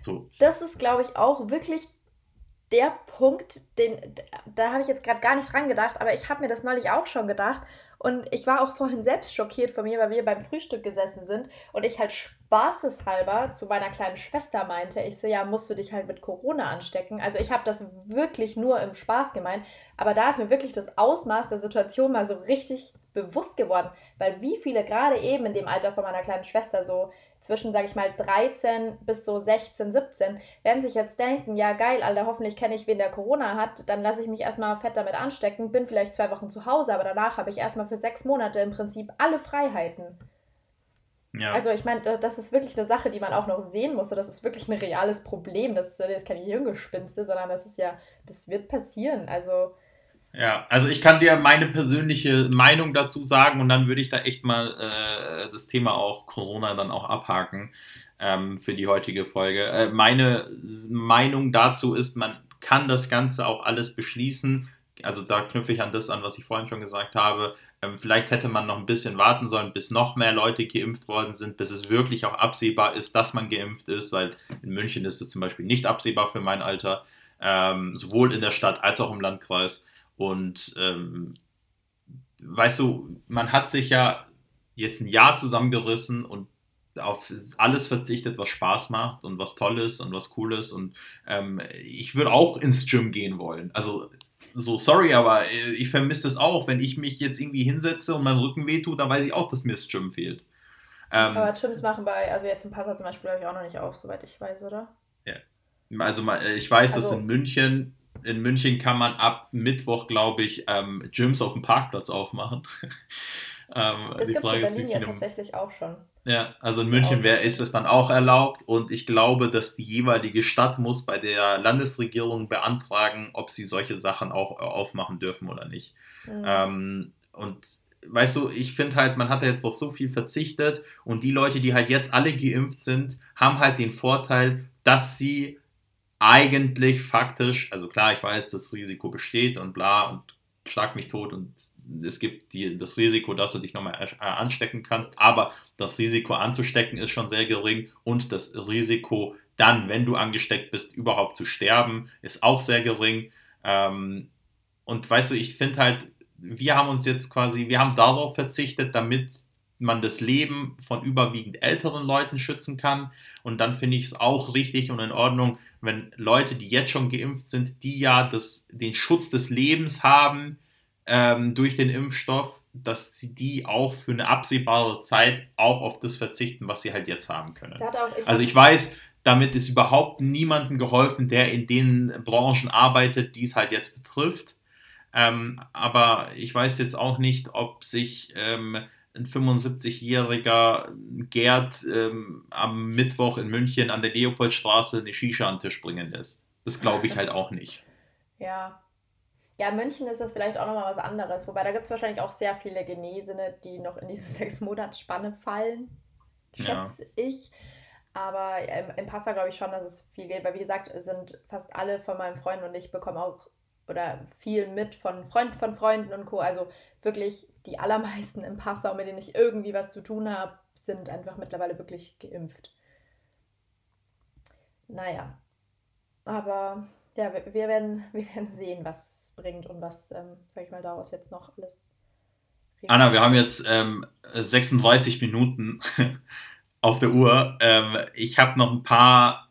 So. Das ist, glaube ich, auch wirklich der Punkt, den, da habe ich jetzt gerade gar nicht dran gedacht, aber ich habe mir das neulich auch schon gedacht. Und ich war auch vorhin selbst schockiert von mir, weil wir beim Frühstück gesessen sind und ich halt spaßeshalber zu meiner kleinen Schwester meinte, ich so, ja, musst du dich halt mit Corona anstecken. Also ich habe das wirklich nur im Spaß gemeint, aber da ist mir wirklich das Ausmaß der Situation mal so richtig bewusst geworden, weil wie viele gerade eben in dem Alter von meiner kleinen Schwester so zwischen, sage ich mal, 13 bis so 16, 17, werden sich jetzt denken, ja geil, Alter, hoffentlich kenne ich, wen der Corona hat, dann lasse ich mich erstmal fett damit anstecken, bin vielleicht zwei Wochen zu Hause, aber danach habe ich erstmal für sechs Monate im Prinzip alle Freiheiten. Ja. Also ich meine, das ist wirklich eine Sache, die man auch noch sehen muss. Das ist wirklich ein reales Problem. Das ist keine Hirngespinste, sondern das ist ja, das wird passieren. Also ja, also ich kann dir meine persönliche Meinung dazu sagen und dann würde ich da echt mal äh, das Thema auch Corona dann auch abhaken ähm, für die heutige Folge. Äh, meine Meinung dazu ist, man kann das Ganze auch alles beschließen. Also da knüpfe ich an das an, was ich vorhin schon gesagt habe. Ähm, vielleicht hätte man noch ein bisschen warten sollen, bis noch mehr Leute geimpft worden sind, bis es wirklich auch absehbar ist, dass man geimpft ist, weil in München ist es zum Beispiel nicht absehbar für mein Alter, ähm, sowohl in der Stadt als auch im Landkreis. Und ähm, weißt du, man hat sich ja jetzt ein Jahr zusammengerissen und auf alles verzichtet, was Spaß macht und was toll ist und was cool ist. Und ähm, ich würde auch ins Gym gehen wollen. Also so, sorry, aber äh, ich vermisse es auch. Wenn ich mich jetzt irgendwie hinsetze und mein Rücken wehtut, dann weiß ich auch, dass mir das Gym fehlt. Ähm, aber Gyms machen bei, also jetzt im Passau zum Beispiel, glaube ich, auch noch nicht auf, soweit ich weiß, oder? Ja. Also ich weiß, also, dass in München in München kann man ab Mittwoch, glaube ich, ähm, Gyms auf dem Parkplatz aufmachen. ähm, das gibt es in Berlin ja tatsächlich auch schon. Ja, also in München wär, ist es dann auch erlaubt und ich glaube, dass die jeweilige Stadt muss bei der Landesregierung beantragen, ob sie solche Sachen auch aufmachen dürfen oder nicht. Mhm. Ähm, und weißt du, ich finde halt, man hat jetzt auf so viel verzichtet und die Leute, die halt jetzt alle geimpft sind, haben halt den Vorteil, dass sie eigentlich faktisch, also klar, ich weiß, das Risiko besteht und bla und schlag mich tot und es gibt die, das Risiko, dass du dich nochmal äh, anstecken kannst, aber das Risiko anzustecken ist schon sehr gering und das Risiko dann, wenn du angesteckt bist, überhaupt zu sterben, ist auch sehr gering. Ähm, und weißt du, ich finde halt, wir haben uns jetzt quasi, wir haben darauf verzichtet, damit man das Leben von überwiegend älteren Leuten schützen kann. Und dann finde ich es auch richtig und in Ordnung, wenn Leute, die jetzt schon geimpft sind, die ja das, den Schutz des Lebens haben ähm, durch den Impfstoff, dass sie die auch für eine absehbare Zeit auch auf das verzichten, was sie halt jetzt haben können. Ich also ich weiß, damit ist überhaupt niemandem geholfen, der in den Branchen arbeitet, die es halt jetzt betrifft. Ähm, aber ich weiß jetzt auch nicht, ob sich ähm, ein 75-jähriger Gerd ähm, am Mittwoch in München an der Leopoldstraße eine Shisha an den Tisch bringen lässt. Das glaube ich halt auch nicht. Ja. Ja, in München ist das vielleicht auch nochmal was anderes. Wobei da gibt es wahrscheinlich auch sehr viele Genesene, die noch in diese sechs Monats Spanne fallen, schätze ja. ich. Aber im, im Passau glaube ich schon, dass es viel geht, weil wie gesagt, sind fast alle von meinen Freunden und ich bekommen auch oder viel mit von Freunden von Freunden und Co. Also wirklich die allermeisten im Passau, mit denen ich irgendwie was zu tun habe, sind einfach mittlerweile wirklich geimpft. Naja, aber ja, wir werden, wir werden sehen, was es bringt und was, ähm, sag ich mal, daraus jetzt noch alles. Anna, wir haben jetzt ähm, 36 Minuten auf der Uhr. Ähm, ich habe noch ein paar.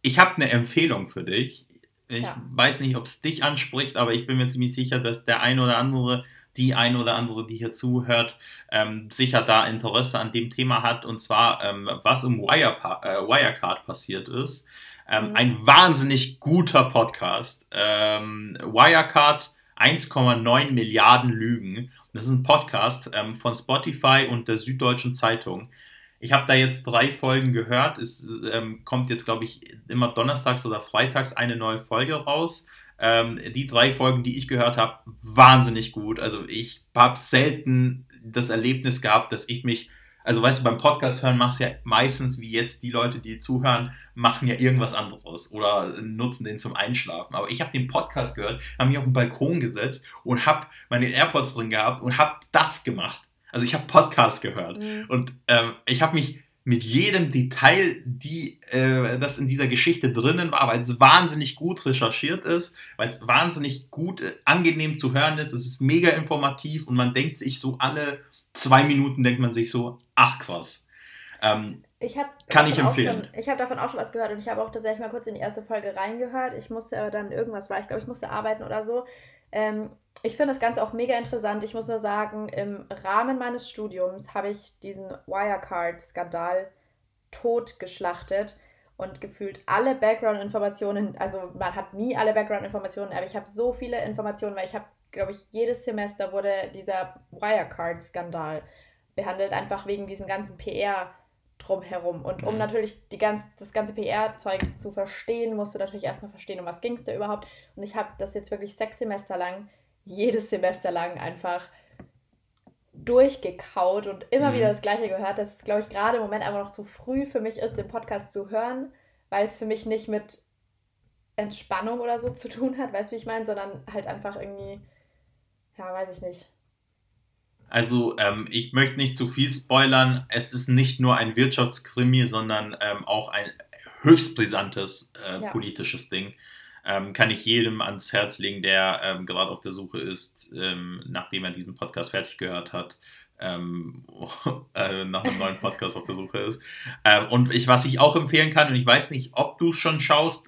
Ich habe eine Empfehlung für dich. Ich ja. weiß nicht, ob es dich anspricht, aber ich bin mir ziemlich sicher, dass der ein oder andere, die ein oder andere, die hier zuhört, ähm, sicher da Interesse an dem Thema hat. Und zwar, ähm, was im Wirepa äh, Wirecard passiert ist. Ähm, mhm. Ein wahnsinnig guter Podcast. Ähm, Wirecard 1,9 Milliarden Lügen. Das ist ein Podcast ähm, von Spotify und der Süddeutschen Zeitung. Ich habe da jetzt drei Folgen gehört. Es ähm, kommt jetzt, glaube ich, immer donnerstags oder freitags eine neue Folge raus. Ähm, die drei Folgen, die ich gehört habe, wahnsinnig gut. Also ich habe selten das Erlebnis gehabt, dass ich mich, also weißt du, beim Podcast hören machst du ja meistens, wie jetzt die Leute, die zuhören, machen ja irgendwas anderes oder nutzen den zum Einschlafen. Aber ich habe den Podcast gehört, habe mich auf den Balkon gesetzt und habe meine AirPods drin gehabt und habe das gemacht. Also ich habe Podcasts gehört mhm. und ähm, ich habe mich mit jedem Detail, die äh, das in dieser Geschichte drinnen war, weil es wahnsinnig gut recherchiert ist, weil es wahnsinnig gut, äh, angenehm zu hören ist, es ist mega informativ und man denkt sich so alle zwei Minuten denkt man sich so, ach krass. Ähm, ich kann ich empfehlen. Schon, ich habe davon auch schon was gehört und ich habe auch tatsächlich mal kurz in die erste Folge reingehört. Ich musste aber dann irgendwas war, ich glaube, ich musste arbeiten oder so. Ähm, ich finde das Ganze auch mega interessant. Ich muss nur sagen, im Rahmen meines Studiums habe ich diesen Wirecard-Skandal totgeschlachtet und gefühlt alle Background-Informationen, also man hat nie alle Background-Informationen, aber ich habe so viele Informationen, weil ich habe, glaube ich, jedes Semester wurde dieser Wirecard-Skandal behandelt, einfach wegen diesem ganzen PR drumherum. Und um mhm. natürlich die ganz, das ganze PR-Zeugs zu verstehen, musst du natürlich erstmal verstehen, um was ging es da überhaupt. Und ich habe das jetzt wirklich sechs Semester lang jedes Semester lang einfach durchgekaut und immer mhm. wieder das Gleiche gehört, dass es, glaube ich, gerade im Moment einfach noch zu früh für mich ist, den Podcast zu hören, weil es für mich nicht mit Entspannung oder so zu tun hat, weißt du, wie ich meine, sondern halt einfach irgendwie, ja, weiß ich nicht. Also, ähm, ich möchte nicht zu viel spoilern. Es ist nicht nur ein Wirtschaftskrimi, sondern ähm, auch ein höchst brisantes äh, ja. politisches Ding ähm, kann ich jedem ans Herz legen, der ähm, gerade auf der Suche ist, ähm, nachdem er diesen Podcast fertig gehört hat, ähm, äh, nach einem neuen Podcast auf der Suche ist. Ähm, und ich, was ich auch empfehlen kann, und ich weiß nicht, ob du es schon schaust,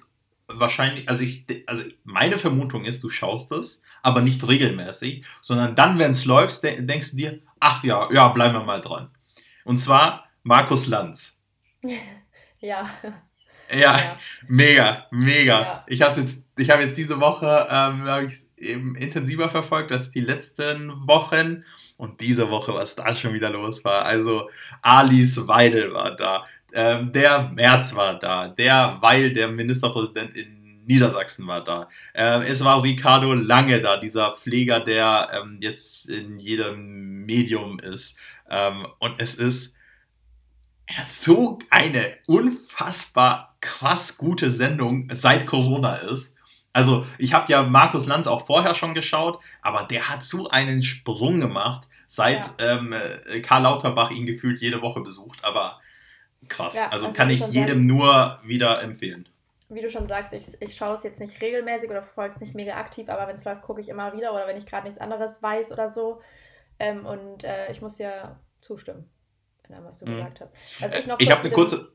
wahrscheinlich, also ich, also meine Vermutung ist, du schaust es, aber nicht regelmäßig, sondern dann, wenn es läuft, denkst du dir, ach ja, ja, bleiben wir mal dran. Und zwar Markus Lanz. Ja. Ja, mega, mega. Ja. Ich habe jetzt, ich habe jetzt diese Woche ähm, habe ich eben intensiver verfolgt als die letzten Wochen und diese Woche, was da schon wieder los war. Also Alice Weidel war da, ähm, der Merz war da, der Weil der Ministerpräsident in Niedersachsen war da. Ähm, es war Ricardo Lange da, dieser Pfleger, der ähm, jetzt in jedem Medium ist. Ähm, und es ist so eine unfassbar krass gute Sendung seit Corona ist. Also, ich habe ja Markus Lanz auch vorher schon geschaut, aber der hat so einen Sprung gemacht, seit ja. ähm, äh, Karl Lauterbach ihn gefühlt jede Woche besucht. Aber krass. Ja, also, also kann ich jedem sagst, nur wieder empfehlen. Wie du schon sagst, ich, ich schaue es jetzt nicht regelmäßig oder verfolge es nicht mega aktiv, aber wenn es läuft, gucke ich immer wieder oder wenn ich gerade nichts anderes weiß oder so. Ähm, und äh, ich muss ja zustimmen, was du mhm. gesagt hast. Also ich ich habe eine kurze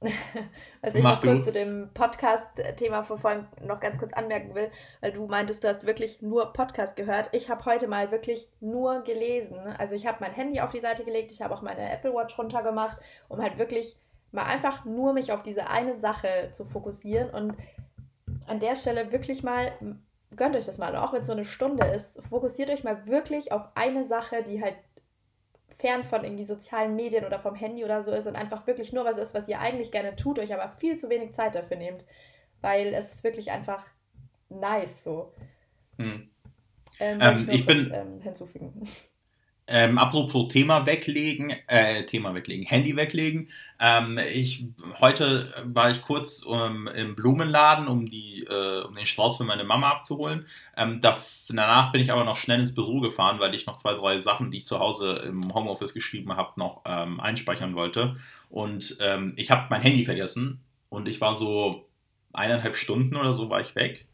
Was ich Mach noch kurz du. zu dem Podcast-Thema von vorhin noch ganz kurz anmerken will, weil du meintest, du hast wirklich nur Podcast gehört. Ich habe heute mal wirklich nur gelesen. Also ich habe mein Handy auf die Seite gelegt, ich habe auch meine Apple Watch runtergemacht, um halt wirklich mal einfach nur mich auf diese eine Sache zu fokussieren und an der Stelle wirklich mal gönnt euch das mal, auch wenn es so eine Stunde ist, fokussiert euch mal wirklich auf eine Sache, die halt fern von irgendwie sozialen Medien oder vom Handy oder so ist und einfach wirklich nur was ist, was ihr eigentlich gerne tut, euch aber viel zu wenig Zeit dafür nehmt. Weil es ist wirklich einfach nice so. Hm. Ähm, ähm, ich, ich bin ähm, hinzufügen. Ähm, apropos Thema weglegen, äh, Thema weglegen, Handy weglegen. Ähm, ich, heute war ich kurz ähm, im Blumenladen, um, die, äh, um den Strauß für meine Mama abzuholen. Ähm, da, danach bin ich aber noch schnell ins Büro gefahren, weil ich noch zwei, drei Sachen, die ich zu Hause im Homeoffice geschrieben habe, noch ähm, einspeichern wollte. Und ähm, ich habe mein Handy vergessen und ich war so eineinhalb Stunden oder so war ich weg.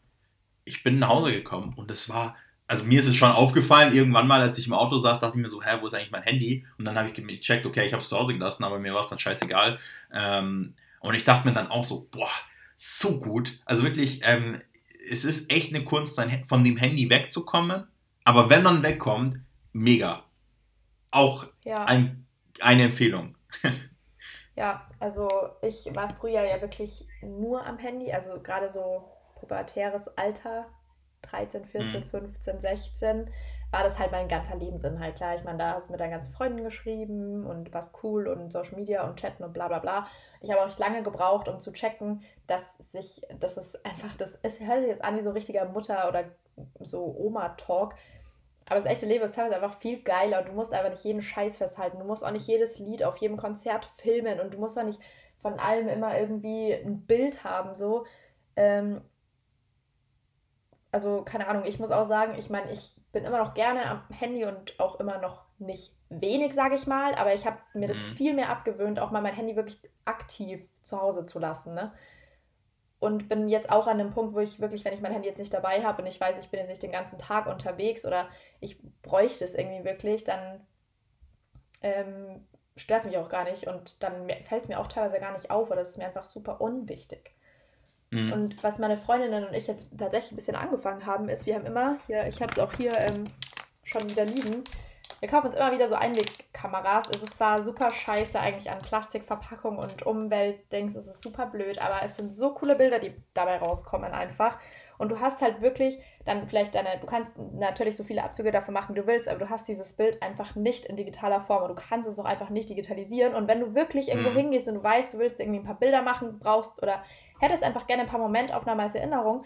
Ich bin nach Hause gekommen und es war also mir ist es schon aufgefallen, irgendwann mal, als ich im Auto saß, dachte ich mir so, hä, wo ist eigentlich mein Handy? Und dann habe ich gecheckt, okay, ich habe es zu Hause gelassen, aber mir war es dann scheißegal. Ähm, und ich dachte mir dann auch so, boah, so gut. Also wirklich, ähm, es ist echt eine Kunst, von dem Handy wegzukommen. Aber wenn man wegkommt, mega. Auch ja. ein, eine Empfehlung. ja, also ich war früher ja wirklich nur am Handy, also gerade so pubertäres Alter 13, 14, mhm. 15, 16, war das halt mein ganzer Lebensinhalt. Klar, ich meine, da hast du mit deinen ganzen Freunden geschrieben und was cool und Social Media und Chatten und bla bla bla. Ich habe auch lange gebraucht, um zu checken, dass sich, dass es einfach, das es hört sich jetzt an wie so richtiger Mutter- oder so Oma-Talk. Aber das echte Leben ist teilweise einfach viel geiler und du musst einfach nicht jeden Scheiß festhalten. Du musst auch nicht jedes Lied auf jedem Konzert filmen und du musst auch nicht von allem immer irgendwie ein Bild haben. So. Ähm, also keine Ahnung, ich muss auch sagen, ich meine, ich bin immer noch gerne am Handy und auch immer noch nicht wenig, sage ich mal, aber ich habe mir das mhm. viel mehr abgewöhnt, auch mal mein Handy wirklich aktiv zu Hause zu lassen. Ne? Und bin jetzt auch an dem Punkt, wo ich wirklich, wenn ich mein Handy jetzt nicht dabei habe und ich weiß, ich bin jetzt nicht den ganzen Tag unterwegs oder ich bräuchte es irgendwie wirklich, dann ähm, stört es mich auch gar nicht und dann fällt es mir auch teilweise gar nicht auf oder es ist mir einfach super unwichtig. Mhm. Und was meine Freundinnen und ich jetzt tatsächlich ein bisschen angefangen haben, ist, wir haben immer, hier, ich habe es auch hier ähm, schon wieder liegen, wir kaufen uns immer wieder so Einwegkameras. Es ist zwar super scheiße eigentlich an Plastikverpackung und Umweltdings, es ist super blöd, aber es sind so coole Bilder, die dabei rauskommen einfach. Und du hast halt wirklich dann vielleicht deine, du kannst natürlich so viele Abzüge dafür machen, wie du willst, aber du hast dieses Bild einfach nicht in digitaler Form und du kannst es auch einfach nicht digitalisieren. Und wenn du wirklich irgendwo mhm. hingehst und du weißt, du willst irgendwie ein paar Bilder machen, brauchst oder hättest einfach gerne ein paar Momentaufnahmen als Erinnerung,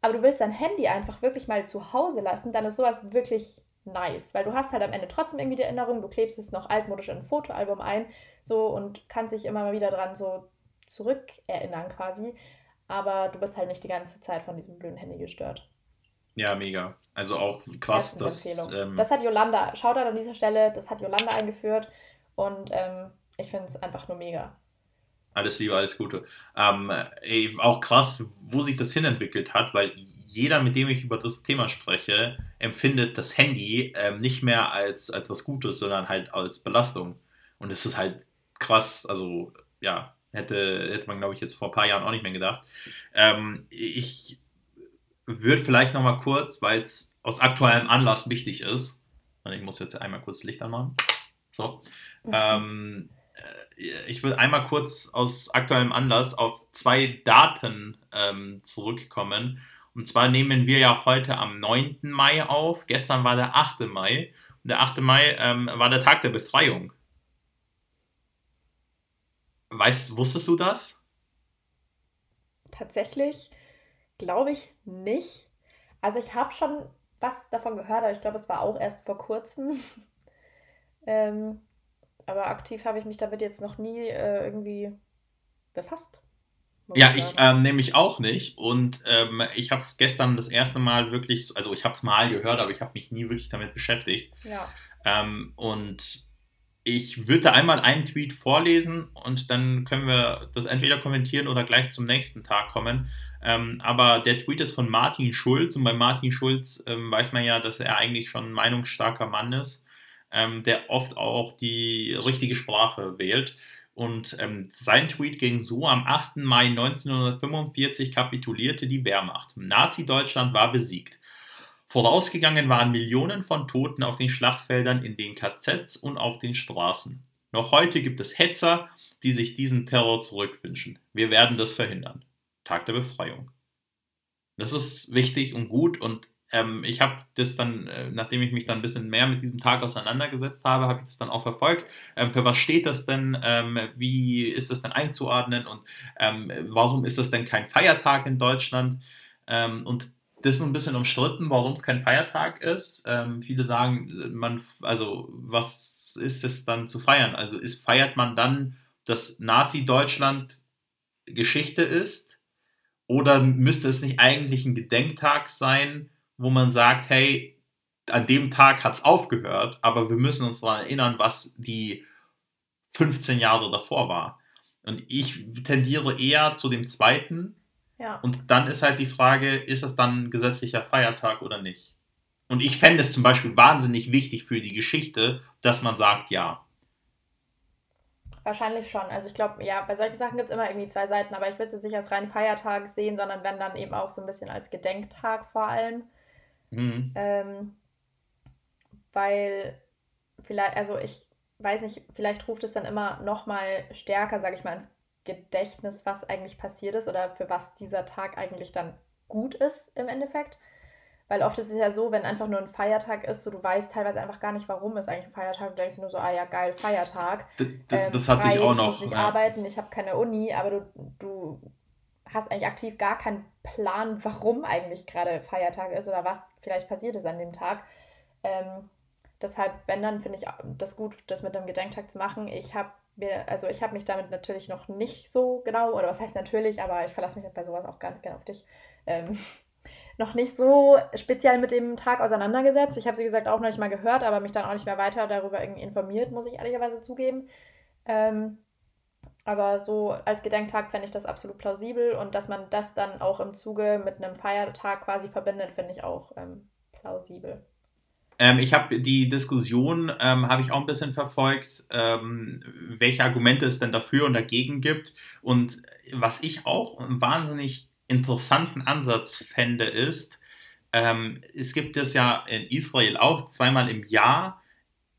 aber du willst dein Handy einfach wirklich mal zu Hause lassen, dann ist sowas wirklich nice, weil du hast halt am Ende trotzdem irgendwie die Erinnerung, du klebst es noch altmodisch in ein Fotoalbum ein, so und kannst dich immer mal wieder dran so zurückerinnern quasi, aber du bist halt nicht die ganze Zeit von diesem blöden Handy gestört. Ja, mega. Also auch krass, das. Ähm, das hat Yolanda, schaut an dieser Stelle, das hat Yolanda eingeführt und ähm, ich finde es einfach nur mega. Alles Liebe, alles Gute. Ähm, ey, auch krass, wo sich das hinentwickelt hat, weil jeder, mit dem ich über das Thema spreche, empfindet das Handy ähm, nicht mehr als, als was Gutes, sondern halt als Belastung. Und es ist halt krass, also ja, hätte, hätte man, glaube ich, jetzt vor ein paar Jahren auch nicht mehr gedacht. Ähm, ich würde vielleicht nochmal kurz, weil es aus aktuellem Anlass wichtig ist, ich muss jetzt einmal kurz Licht anmachen. So. Mhm. Ähm, äh, ich will einmal kurz aus aktuellem Anlass auf zwei Daten ähm, zurückkommen. Und zwar nehmen wir ja heute am 9. Mai auf. Gestern war der 8. Mai. Und der 8. Mai ähm, war der Tag der Befreiung. Weißt, wusstest du das? Tatsächlich glaube ich nicht. Also ich habe schon was davon gehört, aber ich glaube, es war auch erst vor kurzem. ähm, aber aktiv habe ich mich damit jetzt noch nie äh, irgendwie befasst. Ja, ich ähm, nämlich auch nicht. Und ähm, ich habe es gestern das erste Mal wirklich, also ich habe es mal gehört, aber ich habe mich nie wirklich damit beschäftigt. Ja. Ähm, und ich würde einmal einen Tweet vorlesen und dann können wir das entweder kommentieren oder gleich zum nächsten Tag kommen. Ähm, aber der Tweet ist von Martin Schulz und bei Martin Schulz ähm, weiß man ja, dass er eigentlich schon ein meinungsstarker Mann ist, ähm, der oft auch die richtige Sprache wählt. Und ähm, sein Tweet ging so: Am 8. Mai 1945 kapitulierte die Wehrmacht. Nazi-Deutschland war besiegt. Vorausgegangen waren Millionen von Toten auf den Schlachtfeldern, in den KZs und auf den Straßen. Noch heute gibt es Hetzer, die sich diesen Terror zurückwünschen. Wir werden das verhindern. Tag der Befreiung. Das ist wichtig und gut und ähm, ich habe das dann, äh, nachdem ich mich dann ein bisschen mehr mit diesem Tag auseinandergesetzt habe, habe ich das dann auch verfolgt. Ähm, für was steht das denn? Ähm, wie ist das denn einzuordnen? Und ähm, warum ist das denn kein Feiertag in Deutschland? Ähm, und das ist ein bisschen umstritten, warum es kein Feiertag ist. Ähm, viele sagen, man, also was ist es dann zu feiern? Also ist, feiert man dann, dass Nazi-Deutschland Geschichte ist? Oder müsste es nicht eigentlich ein Gedenktag sein, wo man sagt, hey, an dem Tag hat es aufgehört, aber wir müssen uns daran erinnern, was die 15 Jahre davor war. Und ich tendiere eher zu dem zweiten. Ja. Und dann ist halt die Frage, ist es dann ein gesetzlicher Feiertag oder nicht? Und ich fände es zum Beispiel wahnsinnig wichtig für die Geschichte, dass man sagt, ja. Wahrscheinlich schon. Also ich glaube, ja, bei solchen Sachen gibt es immer irgendwie zwei Seiten, aber ich würde es nicht als reinen Feiertag sehen, sondern wenn dann eben auch so ein bisschen als Gedenktag vor allem. Mhm. Ähm, weil vielleicht, also ich weiß nicht, vielleicht ruft es dann immer noch mal stärker, sage ich mal, ins Gedächtnis, was eigentlich passiert ist oder für was dieser Tag eigentlich dann gut ist im Endeffekt. Weil oft ist es ja so, wenn einfach nur ein Feiertag ist, so du weißt teilweise einfach gar nicht, warum es eigentlich ein Feiertag. Du denkst nur so, ah ja, geil, Feiertag. D ähm, das hatte frei, ich auch noch. Ich muss nicht ja. arbeiten, ich habe keine Uni, aber du, du hast eigentlich aktiv gar keinen Plan, warum eigentlich gerade Feiertag ist oder was vielleicht passiert ist an dem Tag. Ähm, deshalb, wenn dann, finde ich das gut, das mit einem Gedenktag zu machen. Ich habe mir, also ich habe mich damit natürlich noch nicht so genau, oder was heißt natürlich, aber ich verlasse mich bei sowas auch ganz gerne auf dich. Ähm, noch nicht so speziell mit dem Tag auseinandergesetzt. Ich habe sie gesagt auch noch nicht mal gehört, aber mich dann auch nicht mehr weiter darüber irgendwie informiert, muss ich ehrlicherweise zugeben. Ähm, aber so als Gedenktag fände ich das absolut plausibel und dass man das dann auch im Zuge mit einem Feiertag quasi verbindet, finde ich auch ähm, plausibel. Ähm, ich habe die Diskussion, ähm, habe ich auch ein bisschen verfolgt, ähm, welche Argumente es denn dafür und dagegen gibt. Und was ich auch einen wahnsinnig interessanten Ansatz fände, ist, ähm, es gibt es ja in Israel auch zweimal im Jahr,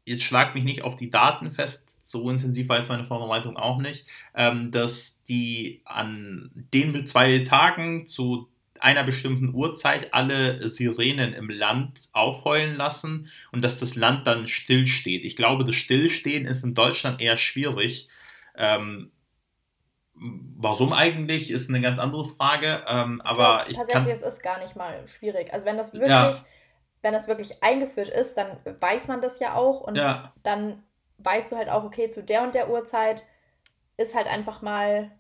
jetzt schlag mich nicht auf die Daten fest, so intensiv war jetzt meine Vorbereitung auch nicht, ähm, dass die an den zwei Tagen zu einer bestimmten Uhrzeit alle Sirenen im Land aufheulen lassen und dass das Land dann stillsteht. Ich glaube, das Stillstehen ist in Deutschland eher schwierig. Ähm, warum eigentlich, ist eine ganz andere Frage. Ähm, aber ich Tatsächlich, es ist gar nicht mal schwierig. Also wenn das wirklich, ja. wenn das wirklich eingeführt ist, dann weiß man das ja auch und ja. dann weißt du halt auch, okay, zu der und der Uhrzeit ist halt einfach mal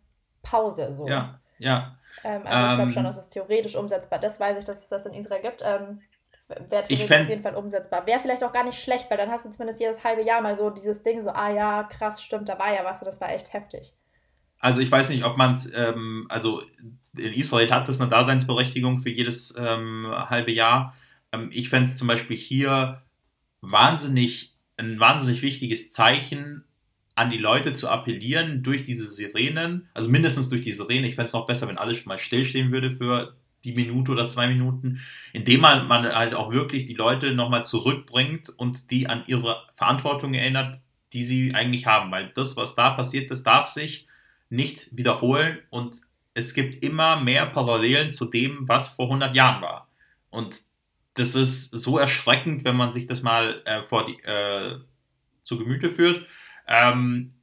Pause. So. Ja, ja. Ähm, also ich glaube ähm, schon, dass es theoretisch umsetzbar Das weiß ich, dass es das in Israel gibt. Ähm, Wäre theoretisch auf jeden Fall umsetzbar. Wäre vielleicht auch gar nicht schlecht, weil dann hast du zumindest jedes halbe Jahr mal so dieses Ding, so, ah ja, krass, stimmt, da war ja was, das war echt heftig. Also ich weiß nicht, ob man es, ähm, also in Israel hat das eine Daseinsberechtigung für jedes ähm, halbe Jahr. Ähm, ich fände es zum Beispiel hier wahnsinnig ein wahnsinnig wichtiges Zeichen, an die Leute zu appellieren durch diese Sirenen, also mindestens durch die Sirene. Ich fände es noch besser, wenn alles schon mal stillstehen würde für die Minute oder zwei Minuten, indem man, man halt auch wirklich die Leute nochmal zurückbringt und die an ihre Verantwortung erinnert, die sie eigentlich haben. Weil das, was da passiert ist, darf sich nicht wiederholen und es gibt immer mehr Parallelen zu dem, was vor 100 Jahren war. Und das ist so erschreckend, wenn man sich das mal äh, vor die, äh, zu Gemüte führt. Ähm,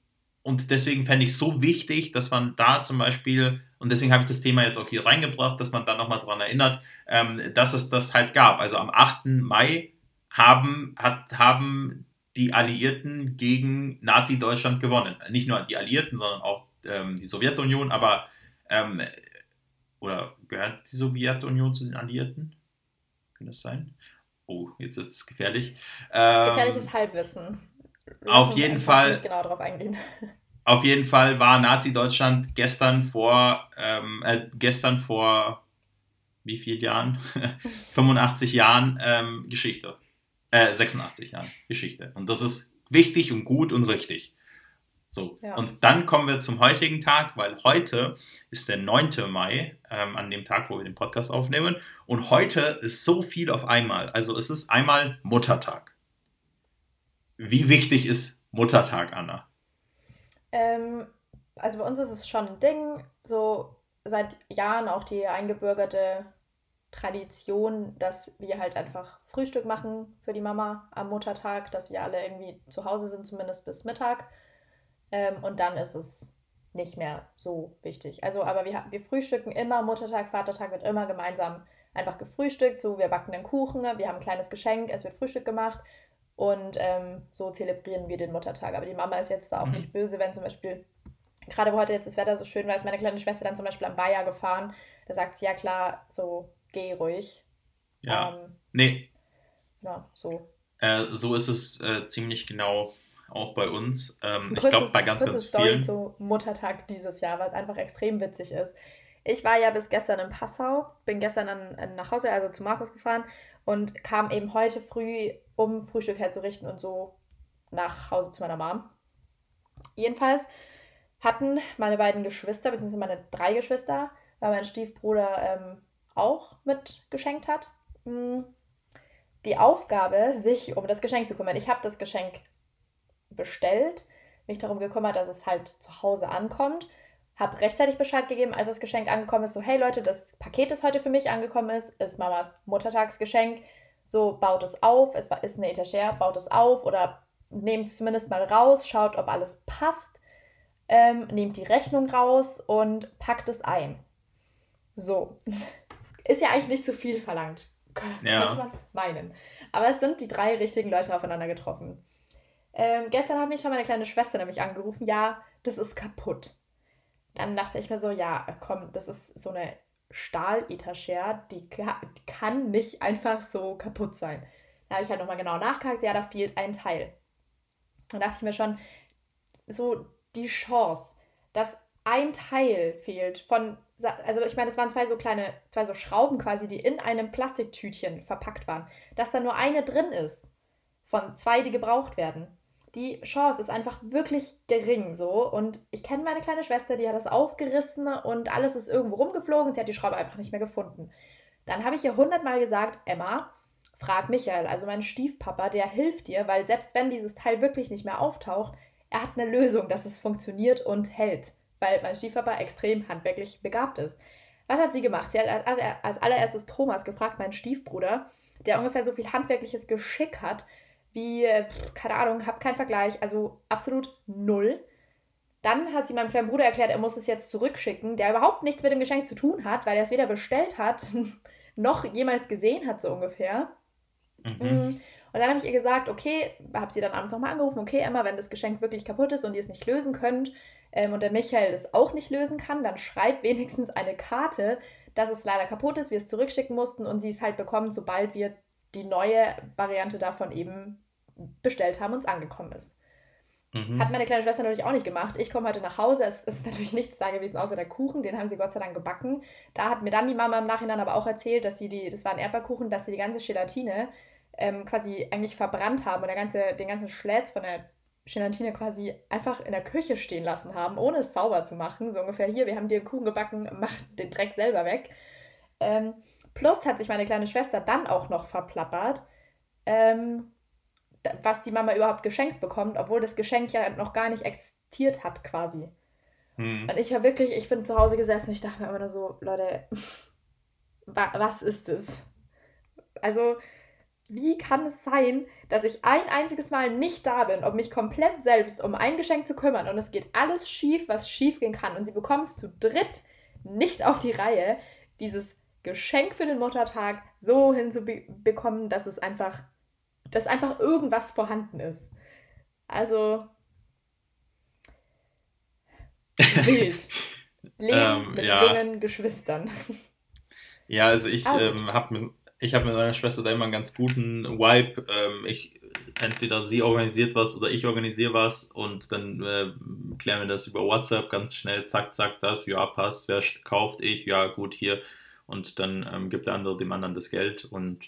und deswegen fände ich es so wichtig, dass man da zum Beispiel, und deswegen habe ich das Thema jetzt auch hier reingebracht, dass man da nochmal dran erinnert, ähm, dass es das halt gab. Also am 8. Mai haben, hat, haben die Alliierten gegen Nazi-Deutschland gewonnen. Nicht nur die Alliierten, sondern auch ähm, die Sowjetunion, aber Ähm, oder gehört die Sowjetunion zu den Alliierten? Kann das sein? Oh, jetzt ist es gefährlich. Ähm, Gefährliches Halbwissen. Lass auf jeden Fall. Nicht genau darauf eingehen. Auf jeden Fall war Nazi-Deutschland gestern vor, ähm, äh, gestern vor wie vielen Jahren? 85 Jahren ähm, Geschichte. Äh, 86 Jahren Geschichte. Und das ist wichtig und gut und richtig. So, ja. und dann kommen wir zum heutigen Tag, weil heute ist der 9. Mai, ähm, an dem Tag, wo wir den Podcast aufnehmen. Und heute ist so viel auf einmal. Also es ist einmal Muttertag. Wie wichtig ist Muttertag, Anna? Ähm, also bei uns ist es schon ein Ding, so seit Jahren auch die eingebürgerte Tradition, dass wir halt einfach Frühstück machen für die Mama am Muttertag, dass wir alle irgendwie zu Hause sind, zumindest bis Mittag. Ähm, und dann ist es nicht mehr so wichtig. Also, aber wir, wir frühstücken immer, Muttertag, Vatertag wird immer gemeinsam einfach gefrühstückt. So, wir backen einen Kuchen, wir haben ein kleines Geschenk, es wird Frühstück gemacht und ähm, so zelebrieren wir den Muttertag. Aber die Mama ist jetzt da auch mhm. nicht böse, wenn zum Beispiel, gerade wo heute jetzt das Wetter so schön war, ist meine kleine Schwester dann zum Beispiel am Bayer gefahren. Da sagt sie, ja klar, so geh ruhig. Ja. Ähm, nee. Ja, so. Äh, so ist es äh, ziemlich genau auch bei uns. Ähm, ich glaube, bei ganz, ganz Story vielen. zu Muttertag dieses Jahr, was einfach extrem witzig ist. Ich war ja bis gestern in Passau, bin gestern dann nach Hause, also zu Markus gefahren und kam eben heute früh, um Frühstück herzurichten und so nach Hause zu meiner Mom. Jedenfalls hatten meine beiden Geschwister, beziehungsweise meine drei Geschwister, weil mein Stiefbruder ähm, auch mitgeschenkt hat, hm, die Aufgabe, sich um das Geschenk zu kümmern. Ich habe das Geschenk bestellt, mich darum gekümmert, dass es halt zu Hause ankommt, habe rechtzeitig Bescheid gegeben, als das Geschenk angekommen ist, so hey Leute, das Paket, das heute für mich angekommen ist, ist Mamas Muttertagsgeschenk. So baut es auf, es ist eine Etagere, baut es auf oder nehmt es zumindest mal raus, schaut, ob alles passt, ähm, nehmt die Rechnung raus und packt es ein. So. Ist ja eigentlich nicht zu viel verlangt. Ja. Könnte man meinen. Aber es sind die drei richtigen Leute aufeinander getroffen. Ähm, gestern hat mich schon meine kleine Schwester nämlich angerufen, ja, das ist kaputt. Dann dachte ich mir so, ja, komm, das ist so eine Stahl-Etagere, die, die, kann nicht einfach so kaputt sein. Da habe ich halt nochmal genau nachgehakt, ja, da fehlt ein Teil. Dann dachte ich mir schon, so die Chance, dass ein Teil fehlt von, also ich meine, es waren zwei so kleine, zwei so Schrauben quasi, die in einem Plastiktütchen verpackt waren, dass da nur eine drin ist von zwei, die gebraucht werden. Die Chance ist einfach wirklich gering so. Und ich kenne meine kleine Schwester, die hat das aufgerissen und alles ist irgendwo rumgeflogen. Sie hat die Schraube einfach nicht mehr gefunden. Dann habe ich ihr hundertmal gesagt, Emma, frag Michael, also mein Stiefpapa, der hilft dir, weil selbst wenn dieses Teil wirklich nicht mehr auftaucht, er hat eine Lösung, dass es funktioniert und hält weil mein Stiefpapa extrem handwerklich begabt ist. Was hat sie gemacht? Sie hat als, als allererstes Thomas gefragt, meinen Stiefbruder, der ungefähr so viel handwerkliches Geschick hat wie, keine Ahnung, hab keinen Vergleich, also absolut null. Dann hat sie meinem kleinen Bruder erklärt, er muss es jetzt zurückschicken, der überhaupt nichts mit dem Geschenk zu tun hat, weil er es weder bestellt hat, noch jemals gesehen hat, so ungefähr. Mhm. Mm. Und dann habe ich ihr gesagt, okay, habe sie dann abends nochmal angerufen, okay, Emma, wenn das Geschenk wirklich kaputt ist und ihr es nicht lösen könnt, ähm, und der Michael es auch nicht lösen kann, dann schreib wenigstens eine Karte, dass es leider kaputt ist, wir es zurückschicken mussten und sie es halt bekommen, sobald wir die neue Variante davon eben bestellt haben und es angekommen ist. Mhm. Hat meine kleine Schwester natürlich auch nicht gemacht. Ich komme heute nach Hause, es ist natürlich nichts da gewesen außer der Kuchen, den haben sie Gott sei Dank gebacken. Da hat mir dann die Mama im Nachhinein aber auch erzählt, dass sie die, das war ein Erdbeerkuchen, dass sie die ganze Gelatine ähm, quasi eigentlich verbrannt haben und der ganze, den ganzen Schlätz von der Gelatine quasi einfach in der Küche stehen lassen haben, ohne es sauber zu machen. So ungefähr hier, wir haben dir einen Kuchen gebacken, mach den Dreck selber weg. Ähm, plus hat sich meine kleine Schwester dann auch noch verplappert, ähm, was die Mama überhaupt geschenkt bekommt, obwohl das Geschenk ja noch gar nicht existiert hat quasi. Hm. Und ich war wirklich, ich bin zu Hause gesessen und ich dachte mir immer nur so, Leute, was ist es? Also, wie kann es sein, dass ich ein einziges Mal nicht da bin, um mich komplett selbst um ein Geschenk zu kümmern und es geht alles schief, was schief gehen kann und sie bekommt es zu dritt nicht auf die Reihe, dieses Geschenk für den Muttertag so hinzubekommen, dass es einfach, dass einfach irgendwas vorhanden ist. Also wild. Leben ähm, mit ja. jungen Geschwistern. Ja, also ich ähm, habe mit, hab mit meiner Schwester da immer einen ganz guten Vibe. Ähm, ich, entweder sie organisiert was oder ich organisiere was und dann äh, klären wir das über WhatsApp ganz schnell, zack, zack, das, ja, passt, wer kauft ich, ja, gut, hier. Und dann ähm, gibt der andere dem anderen das Geld und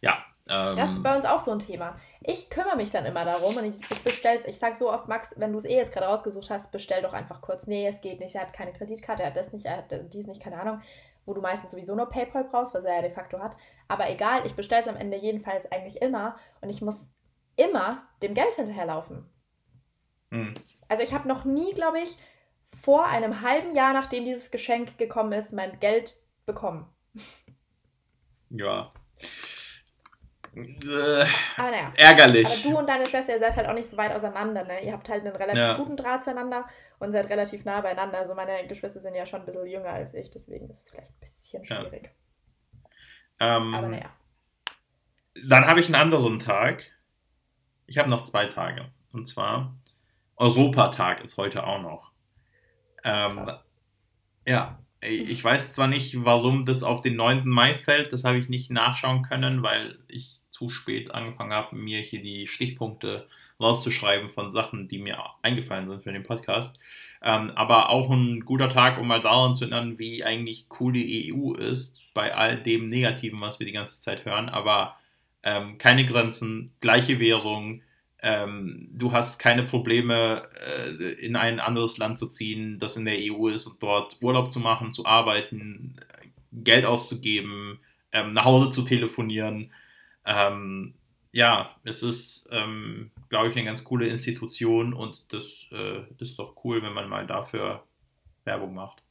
ja, ähm, das ist bei uns auch so ein Thema. Ich kümmere mich dann immer darum und ich, ich bestell's. Ich sage so oft, Max, wenn du es eh jetzt gerade rausgesucht hast, bestell doch einfach kurz. Nee, es geht nicht. Er hat keine Kreditkarte, er hat das nicht, er hat dies nicht, keine Ahnung. Wo du meistens sowieso nur PayPal brauchst, was er ja de facto hat. Aber egal, ich bestelle es am Ende jedenfalls eigentlich immer und ich muss immer dem Geld hinterherlaufen. Hm. Also ich habe noch nie, glaube ich, vor einem halben Jahr, nachdem dieses Geschenk gekommen ist, mein Geld bekommen. Ja. Äh, aber naja. Ärgerlich. Aber du und deine Schwester, ihr seid halt auch nicht so weit auseinander, ne? Ihr habt halt einen relativ ja. guten Draht zueinander und seid relativ nah beieinander. Also meine Geschwister sind ja schon ein bisschen jünger als ich, deswegen ist es vielleicht ein bisschen schwierig. Ja. Ähm, aber naja. Dann habe ich einen anderen Tag. Ich habe noch zwei Tage. Und zwar Europatag ist heute auch noch. Ähm, ja, ich weiß zwar nicht, warum das auf den 9. Mai fällt, das habe ich nicht nachschauen können, weil ich zu spät angefangen habe, mir hier die Stichpunkte rauszuschreiben von Sachen, die mir eingefallen sind für den Podcast. Ähm, aber auch ein guter Tag, um mal daran zu erinnern, wie eigentlich cool die EU ist, bei all dem Negativen, was wir die ganze Zeit hören. Aber ähm, keine Grenzen, gleiche Währung, ähm, du hast keine Probleme, äh, in ein anderes Land zu ziehen, das in der EU ist und dort Urlaub zu machen, zu arbeiten, Geld auszugeben, ähm, nach Hause zu telefonieren. Ähm, ja, es ist, ähm, glaube ich, eine ganz coole Institution und das äh, ist doch cool, wenn man mal dafür Werbung macht.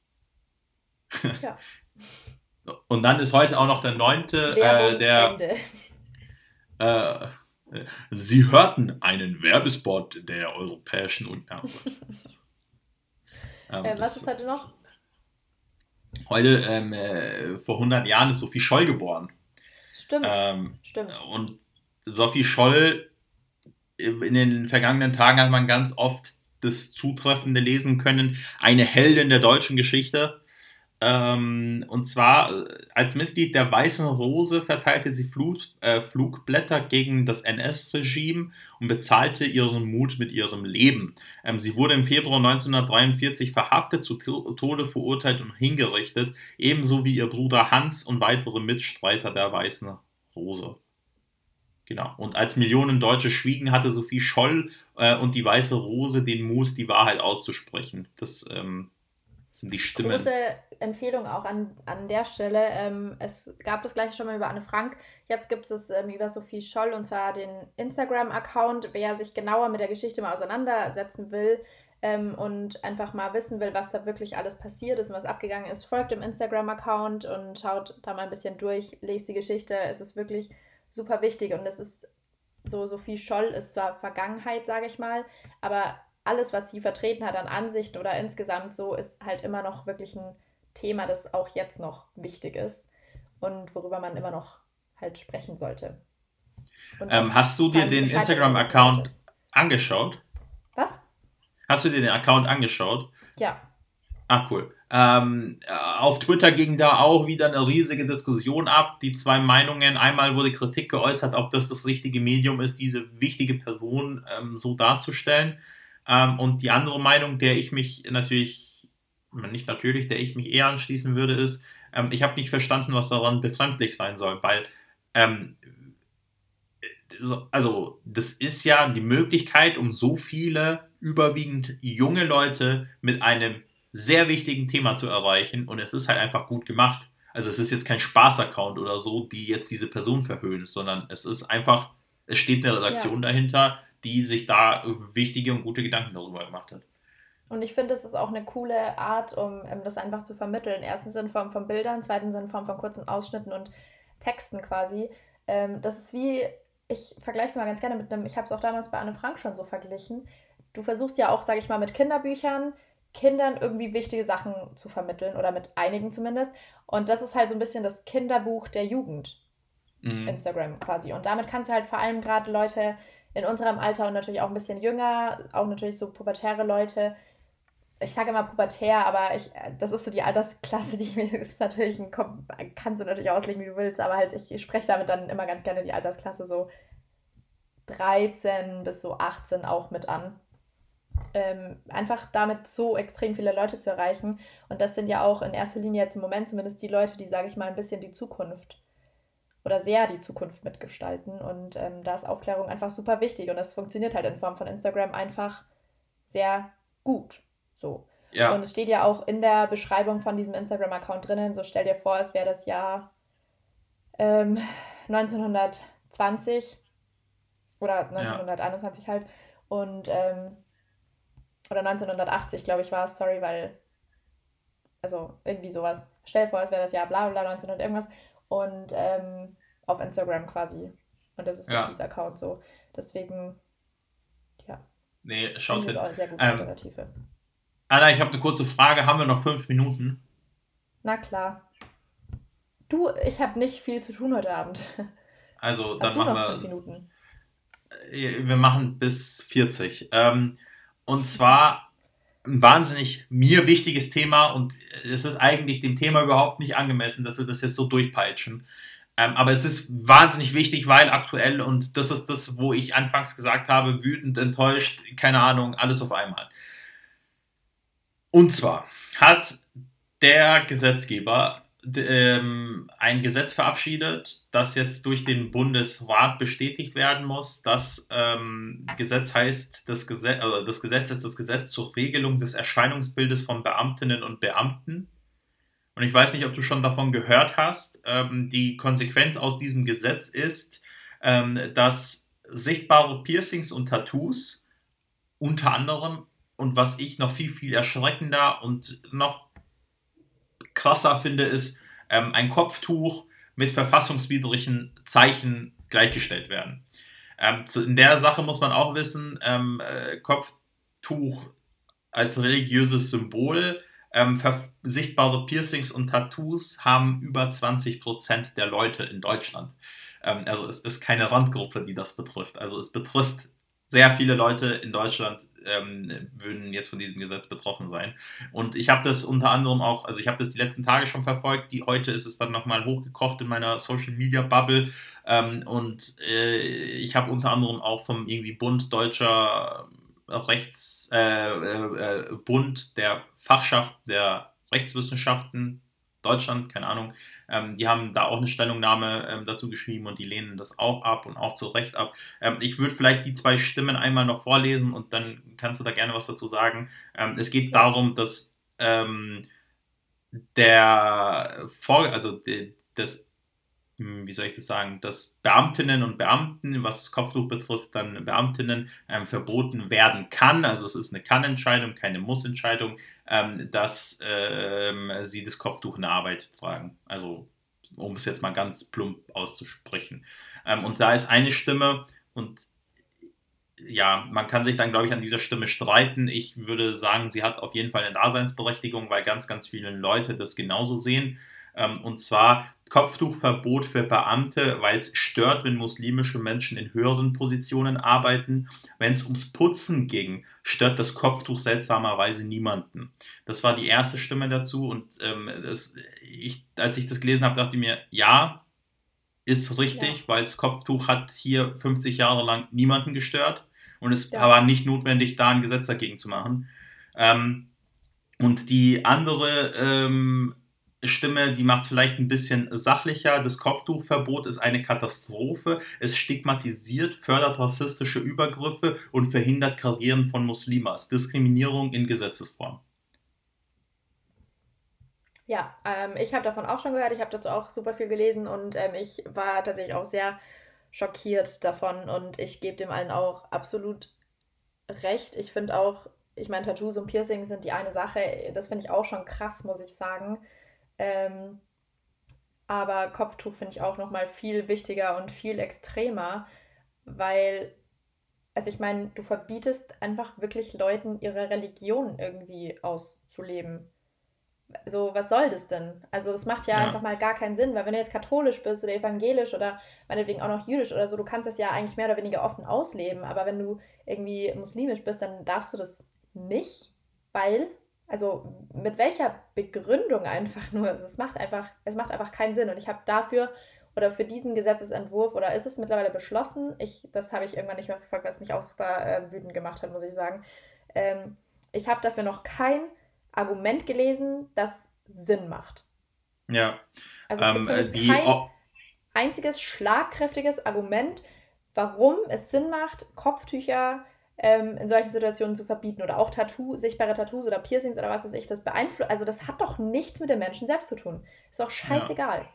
Ja. und dann ist heute auch noch der neunte, äh, der. Äh, Sie hörten einen Werbespot der Europäischen Union. ähm, äh, was ist heute noch? Heute, ähm, äh, vor 100 Jahren, ist Sophie Scholl geboren. Stimmt. Ähm, Stimmt. Und Sophie Scholl, in den vergangenen Tagen hat man ganz oft das Zutreffende lesen können. Eine Heldin der deutschen Geschichte. Ähm, und zwar äh, als Mitglied der Weißen Rose verteilte sie Flug, äh, Flugblätter gegen das NS-Regime und bezahlte ihren Mut mit ihrem Leben. Ähm, sie wurde im Februar 1943 verhaftet, zu Tode verurteilt und hingerichtet, ebenso wie ihr Bruder Hans und weitere Mitstreiter der Weißen Rose. Genau. Und als Millionen Deutsche schwiegen, hatte Sophie Scholl äh, und die Weiße Rose den Mut, die Wahrheit auszusprechen. Das ähm, sind die Stimmen. Große Empfehlung auch an, an der Stelle. Ähm, es gab das gleiche schon mal über Anne Frank. Jetzt gibt es ähm, über Sophie Scholl und zwar den Instagram-Account. Wer sich genauer mit der Geschichte mal auseinandersetzen will ähm, und einfach mal wissen will, was da wirklich alles passiert ist und was abgegangen ist, folgt dem Instagram-Account und schaut da mal ein bisschen durch, lest die Geschichte. Es ist wirklich super wichtig und es ist so, Sophie Scholl ist zwar Vergangenheit, sage ich mal, aber alles, was sie vertreten hat an Ansichten oder insgesamt so, ist halt immer noch wirklich ein Thema, das auch jetzt noch wichtig ist und worüber man immer noch halt sprechen sollte. Ähm, hast du dir den Instagram-Account angeschaut? Was? Hast du dir den Account angeschaut? Ja. Ah, cool. Ähm, auf Twitter ging da auch wieder eine riesige Diskussion ab. Die zwei Meinungen. Einmal wurde Kritik geäußert, ob das das richtige Medium ist, diese wichtige Person ähm, so darzustellen. Ähm, und die andere Meinung, der ich mich natürlich, nicht natürlich, der ich mich eher anschließen würde, ist, ähm, ich habe nicht verstanden, was daran befremdlich sein soll, weil, ähm, also, das ist ja die Möglichkeit, um so viele überwiegend junge Leute mit einem sehr wichtigen Thema zu erreichen und es ist halt einfach gut gemacht. Also es ist jetzt kein Spaß-Account oder so, die jetzt diese Person verhöhnt, sondern es ist einfach, es steht eine Redaktion ja. dahinter, die sich da wichtige und gute Gedanken darüber gemacht hat. Und ich finde, es ist auch eine coole Art, um ähm, das einfach zu vermitteln. Erstens in Form von Bildern, zweitens in Form von kurzen Ausschnitten und Texten quasi. Ähm, das ist wie, ich vergleiche es mal ganz gerne mit einem, ich habe es auch damals bei Anne Frank schon so verglichen. Du versuchst ja auch, sage ich mal, mit Kinderbüchern Kindern irgendwie wichtige Sachen zu vermitteln oder mit einigen zumindest. Und das ist halt so ein bisschen das Kinderbuch der Jugend. Mhm. Instagram quasi. Und damit kannst du halt vor allem gerade Leute in unserem Alter und natürlich auch ein bisschen jünger, auch natürlich so pubertäre Leute, ich sage immer pubertär, aber ich, das ist so die Altersklasse, die ich mir, ist natürlich ein, kannst du natürlich auslegen, wie du willst, aber halt, ich, spreche damit dann immer ganz gerne die Altersklasse so 13 bis so 18 auch mit an. Ähm, einfach damit so extrem viele Leute zu erreichen. Und das sind ja auch in erster Linie jetzt im Moment zumindest die Leute, die, sage ich mal, ein bisschen die Zukunft oder sehr die Zukunft mitgestalten. Und ähm, da ist Aufklärung einfach super wichtig. Und das funktioniert halt in Form von Instagram einfach sehr gut. So. Ja. Und es steht ja auch in der Beschreibung von diesem Instagram-Account drinnen, so stell dir vor, es wäre das Jahr ähm, 1920 oder 1921 ja. halt. Und ähm, oder 1980, glaube ich, war es, sorry, weil, also irgendwie sowas. Stell dir vor, es wäre das Jahr bla bla 1900 irgendwas. Und ähm, auf Instagram quasi. Und das ist ja. dieser Account so. Deswegen, ja. Nee, schaut hin. Das ist auch eine sehr gute ähm, Alternative. Anna, ich habe eine kurze Frage. Haben wir noch fünf Minuten? Na klar. Du, ich habe nicht viel zu tun heute Abend. Also, Hast dann machen wir. Fünf Minuten? Äh, wir machen bis 40. Ähm, und zwar ein wahnsinnig mir wichtiges Thema und es ist eigentlich dem Thema überhaupt nicht angemessen, dass wir das jetzt so durchpeitschen. Ähm, aber es ist wahnsinnig wichtig, weil aktuell, und das ist das, wo ich anfangs gesagt habe, wütend, enttäuscht, keine Ahnung, alles auf einmal. Und zwar hat der Gesetzgeber ähm, ein Gesetz verabschiedet, das jetzt durch den Bundesrat bestätigt werden muss. Das ähm, Gesetz heißt, das, Gesetz, äh, das Gesetz ist das Gesetz zur Regelung des Erscheinungsbildes von Beamtinnen und Beamten. Und ich weiß nicht, ob du schon davon gehört hast. Ähm, die Konsequenz aus diesem Gesetz ist, ähm, dass sichtbare Piercings und Tattoos unter anderem und was ich noch viel, viel erschreckender und noch krasser finde, ist ähm, ein Kopftuch mit verfassungswidrigen Zeichen gleichgestellt werden. Ähm, zu, in der Sache muss man auch wissen, ähm, äh, Kopftuch als religiöses Symbol, ähm, sichtbare Piercings und Tattoos haben über 20% der Leute in Deutschland. Ähm, also es ist keine Randgruppe, die das betrifft. Also es betrifft sehr viele Leute in Deutschland ähm, würden jetzt von diesem Gesetz betroffen sein. Und ich habe das unter anderem auch, also ich habe das die letzten Tage schon verfolgt, die heute ist es dann nochmal hochgekocht in meiner Social Media Bubble. Ähm, und äh, ich habe unter anderem auch vom irgendwie Bund Deutscher Rechts, äh, äh, äh Bund der Fachschaft der Rechtswissenschaften Deutschland, keine Ahnung, ähm, die haben da auch eine Stellungnahme ähm, dazu geschrieben und die lehnen das auch ab und auch zu Recht ab. Ähm, ich würde vielleicht die zwei Stimmen einmal noch vorlesen und dann kannst du da gerne was dazu sagen. Ähm, es geht darum, dass ähm, der Vor also de, das hm, wie soll ich das sagen, dass Beamtinnen und Beamten, was das Kopftuch betrifft, dann Beamtinnen ähm, verboten werden kann. Also es ist eine Kann-Entscheidung, keine Muss-Entscheidung, ähm, dass ähm, sie das Kopftuch in der Arbeit tragen. Also um es jetzt mal ganz plump auszusprechen. Ähm, und da ist eine Stimme und ja, man kann sich dann, glaube ich, an dieser Stimme streiten. Ich würde sagen, sie hat auf jeden Fall eine Daseinsberechtigung, weil ganz, ganz viele Leute das genauso sehen. Ähm, und zwar Kopftuchverbot für Beamte, weil es stört, wenn muslimische Menschen in höheren Positionen arbeiten. Wenn es ums Putzen ging, stört das Kopftuch seltsamerweise niemanden. Das war die erste Stimme dazu und ähm, das, ich, als ich das gelesen habe, dachte ich mir, ja, ist richtig, ja. weil das Kopftuch hat hier 50 Jahre lang niemanden gestört und es ja. war nicht notwendig, da ein Gesetz dagegen zu machen. Ähm, und die andere ähm, Stimme, die macht es vielleicht ein bisschen sachlicher. Das Kopftuchverbot ist eine Katastrophe. Es stigmatisiert, fördert rassistische Übergriffe und verhindert Karrieren von Muslimas. Diskriminierung in Gesetzesform. Ja, ähm, ich habe davon auch schon gehört. Ich habe dazu auch super viel gelesen und ähm, ich war tatsächlich auch sehr schockiert davon und ich gebe dem allen auch absolut recht. Ich finde auch, ich meine, Tattoos und Piercings sind die eine Sache. Das finde ich auch schon krass, muss ich sagen. Ähm, aber Kopftuch finde ich auch nochmal viel wichtiger und viel extremer, weil, also ich meine, du verbietest einfach wirklich Leuten ihre Religion irgendwie auszuleben. So, was soll das denn? Also, das macht ja, ja, einfach mal gar keinen Sinn, weil wenn du jetzt katholisch bist oder evangelisch oder meinetwegen auch noch jüdisch oder so, du kannst das ja eigentlich mehr oder weniger offen ausleben, aber wenn du irgendwie muslimisch bist, dann darfst du das nicht, weil also mit welcher Begründung einfach nur? Also es macht einfach, es macht einfach keinen Sinn. Und ich habe dafür oder für diesen Gesetzesentwurf oder ist es mittlerweile beschlossen? Ich, das habe ich irgendwann nicht mehr verfolgt, was mich auch super äh, wütend gemacht hat, muss ich sagen. Ähm, ich habe dafür noch kein Argument gelesen, das Sinn macht. Ja. Also es ähm, gibt für mich kein oh. einziges schlagkräftiges Argument, warum es Sinn macht, Kopftücher ähm, in solchen Situationen zu verbieten oder auch Tattoo, sichtbare Tattoos oder Piercings oder was weiß ich, das beeinflusst. Also das hat doch nichts mit dem Menschen selbst zu tun. Ist auch scheißegal. Ja.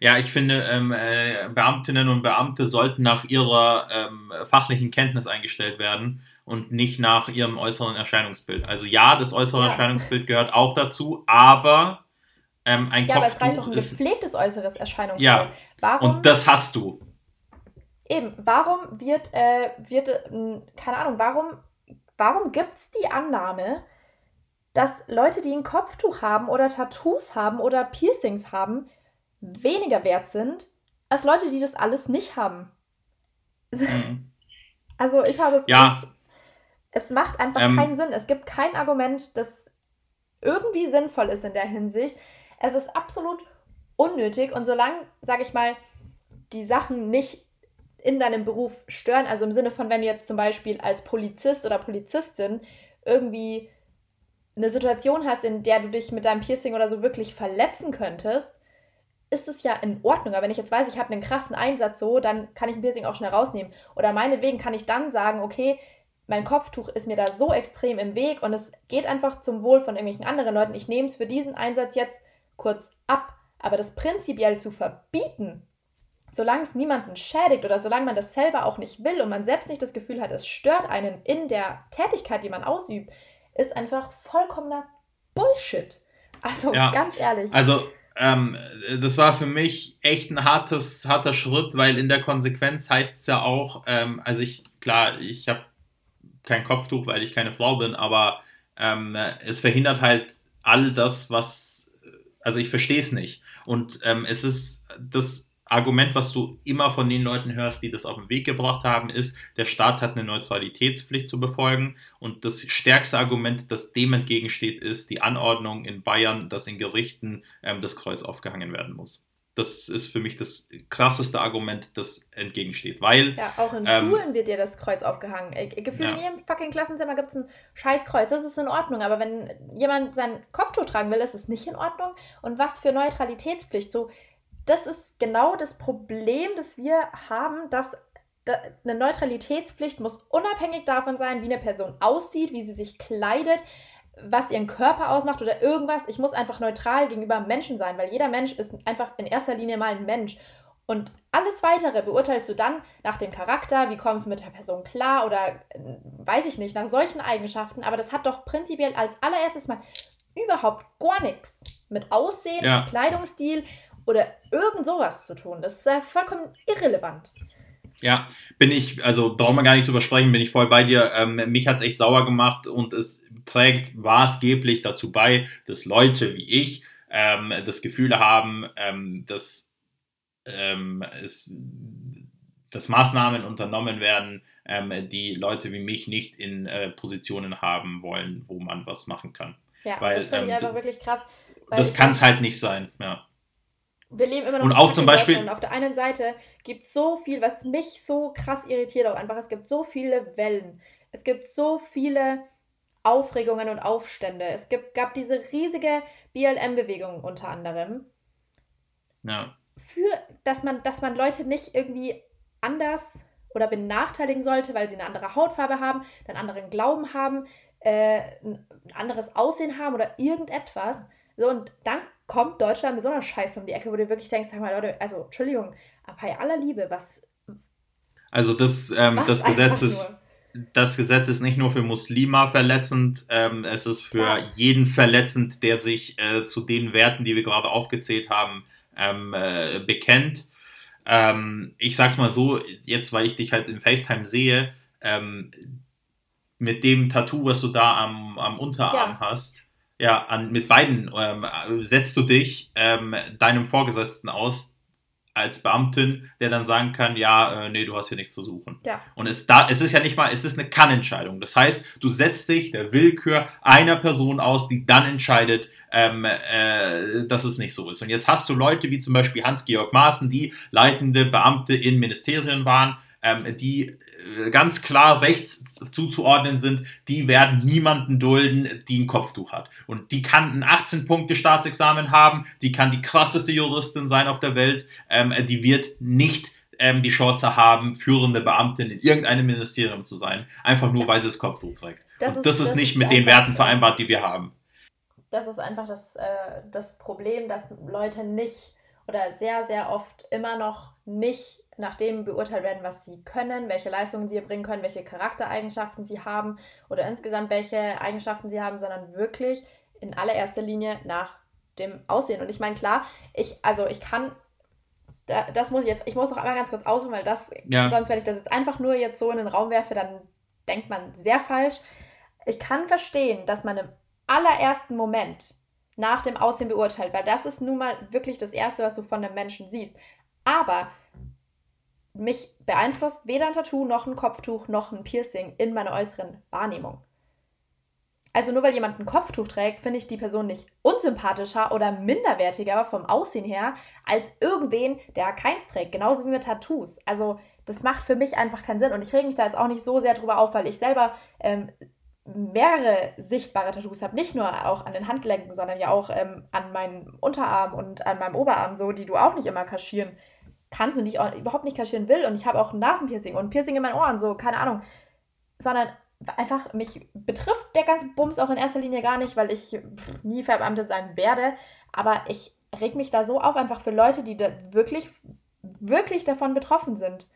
Ja, ich finde, ähm, äh, Beamtinnen und Beamte sollten nach ihrer ähm, fachlichen Kenntnis eingestellt werden und nicht nach ihrem äußeren Erscheinungsbild. Also ja, das äußere ja. Erscheinungsbild gehört auch dazu, aber ähm, ein ja, Kopftuch aber es reicht doch ein gepflegtes äußeres Erscheinungsbild. Ja, Warum? und das hast du. Eben, warum wird, äh, wird äh, keine Ahnung, warum, warum gibt es die Annahme, dass Leute, die ein Kopftuch haben oder Tattoos haben oder Piercings haben, weniger wert sind als Leute, die das alles nicht haben? Mhm. Also ich habe es ja. nicht. Es macht einfach ähm, keinen Sinn. Es gibt kein Argument, das irgendwie sinnvoll ist in der Hinsicht. Es ist absolut unnötig und solange, sage ich mal, die Sachen nicht in deinem Beruf stören. Also im Sinne von, wenn du jetzt zum Beispiel als Polizist oder Polizistin irgendwie eine Situation hast, in der du dich mit deinem Piercing oder so wirklich verletzen könntest, ist es ja in Ordnung. Aber wenn ich jetzt weiß, ich habe einen krassen Einsatz so, dann kann ich ein Piercing auch schnell rausnehmen. Oder meinetwegen kann ich dann sagen, okay, mein Kopftuch ist mir da so extrem im Weg und es geht einfach zum Wohl von irgendwelchen anderen Leuten. Ich nehme es für diesen Einsatz jetzt kurz ab. Aber das prinzipiell zu verbieten, solange es niemanden schädigt oder solange man das selber auch nicht will und man selbst nicht das Gefühl hat, es stört einen in der Tätigkeit, die man ausübt, ist einfach vollkommener Bullshit. Also ja, ganz ehrlich. Also ähm, das war für mich echt ein hartes, harter Schritt, weil in der Konsequenz heißt es ja auch, ähm, also ich, klar, ich habe kein Kopftuch, weil ich keine Frau bin, aber ähm, es verhindert halt all das, was, also ich verstehe es nicht. Und ähm, es ist das Argument, was du immer von den Leuten hörst, die das auf den Weg gebracht haben, ist, der Staat hat eine Neutralitätspflicht zu befolgen. Und das stärkste Argument, das dem entgegensteht, ist die Anordnung in Bayern, dass in Gerichten ähm, das Kreuz aufgehangen werden muss. Das ist für mich das krasseste Argument, das entgegensteht. Weil. Ja, auch in ähm, Schulen wird dir das Kreuz aufgehangen. Gefühlt ja. in jedem fucking Klassenzimmer gibt es ein Scheißkreuz. Das ist in Ordnung. Aber wenn jemand sein Kopftuch tragen will, ist es nicht in Ordnung. Und was für Neutralitätspflicht? So, das ist genau das Problem, das wir haben, dass eine Neutralitätspflicht muss unabhängig davon sein, wie eine Person aussieht, wie sie sich kleidet, was ihren Körper ausmacht oder irgendwas. Ich muss einfach neutral gegenüber Menschen sein, weil jeder Mensch ist einfach in erster Linie mal ein Mensch. Und alles weitere beurteilst du dann nach dem Charakter, wie kommst du mit der Person klar oder äh, weiß ich nicht, nach solchen Eigenschaften. Aber das hat doch prinzipiell als allererstes mal überhaupt gar nichts mit Aussehen, ja. Kleidungsstil oder irgend sowas zu tun. Das ist ja vollkommen irrelevant. Ja, bin ich, also brauchen wir gar nicht drüber sprechen, bin ich voll bei dir. Ähm, mich hat es echt sauer gemacht und es trägt maßgeblich dazu bei, dass Leute wie ich ähm, das Gefühl haben, ähm, dass, ähm, es, dass Maßnahmen unternommen werden, ähm, die Leute wie mich nicht in äh, Positionen haben wollen, wo man was machen kann. Ja, weil, das finde ich ähm, einfach wirklich krass. das kann es halt nicht sein, ja wir leben immer noch und auch zum Beispiel und auf der einen Seite gibt es so viel, was mich so krass irritiert auch einfach. Es gibt so viele Wellen. Es gibt so viele Aufregungen und Aufstände. Es gibt, gab diese riesige BLM-Bewegung unter anderem. Ja. Für, dass man, dass man Leute nicht irgendwie anders oder benachteiligen sollte, weil sie eine andere Hautfarbe haben, einen anderen Glauben haben, äh, ein anderes Aussehen haben oder irgendetwas. So, und dann kommt Deutschland mit so einer Scheiße um die Ecke, wo du wirklich denkst, sag mal, Leute, also, Entschuldigung, aber bei aller Liebe, was. Also, das, ähm, das Gesetz ist. Das Gesetz ist nicht nur für Muslima verletzend, ähm, es ist für ja. jeden verletzend, der sich äh, zu den Werten, die wir gerade aufgezählt haben, ähm, äh, bekennt. Ähm, ich sag's mal so, jetzt weil ich dich halt in FaceTime sehe, ähm, mit dem Tattoo, was du da am, am Unterarm ja. hast, ja, an, mit beiden ähm, setzt du dich ähm, deinem Vorgesetzten aus, als Beamtin, der dann sagen kann, ja, äh, nee, du hast hier nichts zu suchen. Ja. Und es, da, es ist ja nicht mal, es ist eine Kann-Entscheidung. Das heißt, du setzt dich der Willkür einer Person aus, die dann entscheidet, ähm, äh, dass es nicht so ist. Und jetzt hast du Leute wie zum Beispiel Hans-Georg Maaßen, die leitende Beamte in Ministerien waren, ähm, die ganz klar rechts zuzuordnen sind, die werden niemanden dulden, die ein Kopftuch hat. Und die kann ein 18-Punkte-Staatsexamen haben, die kann die krasseste Juristin sein auf der Welt, ähm, die wird nicht ähm, die Chance haben, führende Beamtin in irgendeinem Ministerium zu sein, einfach nur, weil sie das Kopftuch trägt. Das, ist, das ist, nicht ist mit den Werten vereinbart, die wir haben. Das ist einfach das, äh, das Problem, dass Leute nicht oder sehr, sehr oft immer noch nicht nach dem beurteilt werden, was sie können, welche Leistungen sie erbringen können, welche Charaktereigenschaften sie haben oder insgesamt welche Eigenschaften sie haben, sondern wirklich in allererster Linie nach dem Aussehen. Und ich meine, klar, ich, also ich kann, das muss ich jetzt, ich muss noch einmal ganz kurz ausholen, weil das, ja. sonst, wenn ich das jetzt einfach nur jetzt so in den Raum werfe, dann denkt man sehr falsch. Ich kann verstehen, dass man im allerersten Moment nach dem Aussehen beurteilt, weil das ist nun mal wirklich das Erste, was du von einem Menschen siehst. Aber mich beeinflusst weder ein Tattoo noch ein Kopftuch noch ein Piercing in meiner äußeren Wahrnehmung. Also nur weil jemand ein Kopftuch trägt, finde ich die Person nicht unsympathischer oder minderwertiger vom Aussehen her als irgendwen, der keins trägt. Genauso wie mit Tattoos. Also das macht für mich einfach keinen Sinn. Und ich rege mich da jetzt auch nicht so sehr drüber auf, weil ich selber ähm, mehrere sichtbare Tattoos habe. Nicht nur auch an den Handgelenken, sondern ja auch ähm, an meinem Unterarm und an meinem Oberarm so, die du auch nicht immer kaschieren kannst und die ich überhaupt nicht kaschieren will. Und ich habe auch ein Nasenpiercing und Piercing in meinen Ohren, so, keine Ahnung. Sondern einfach, mich betrifft der ganze Bums auch in erster Linie gar nicht, weil ich nie verbeamtet sein werde. Aber ich reg mich da so auf, einfach für Leute, die da wirklich, wirklich davon betroffen sind.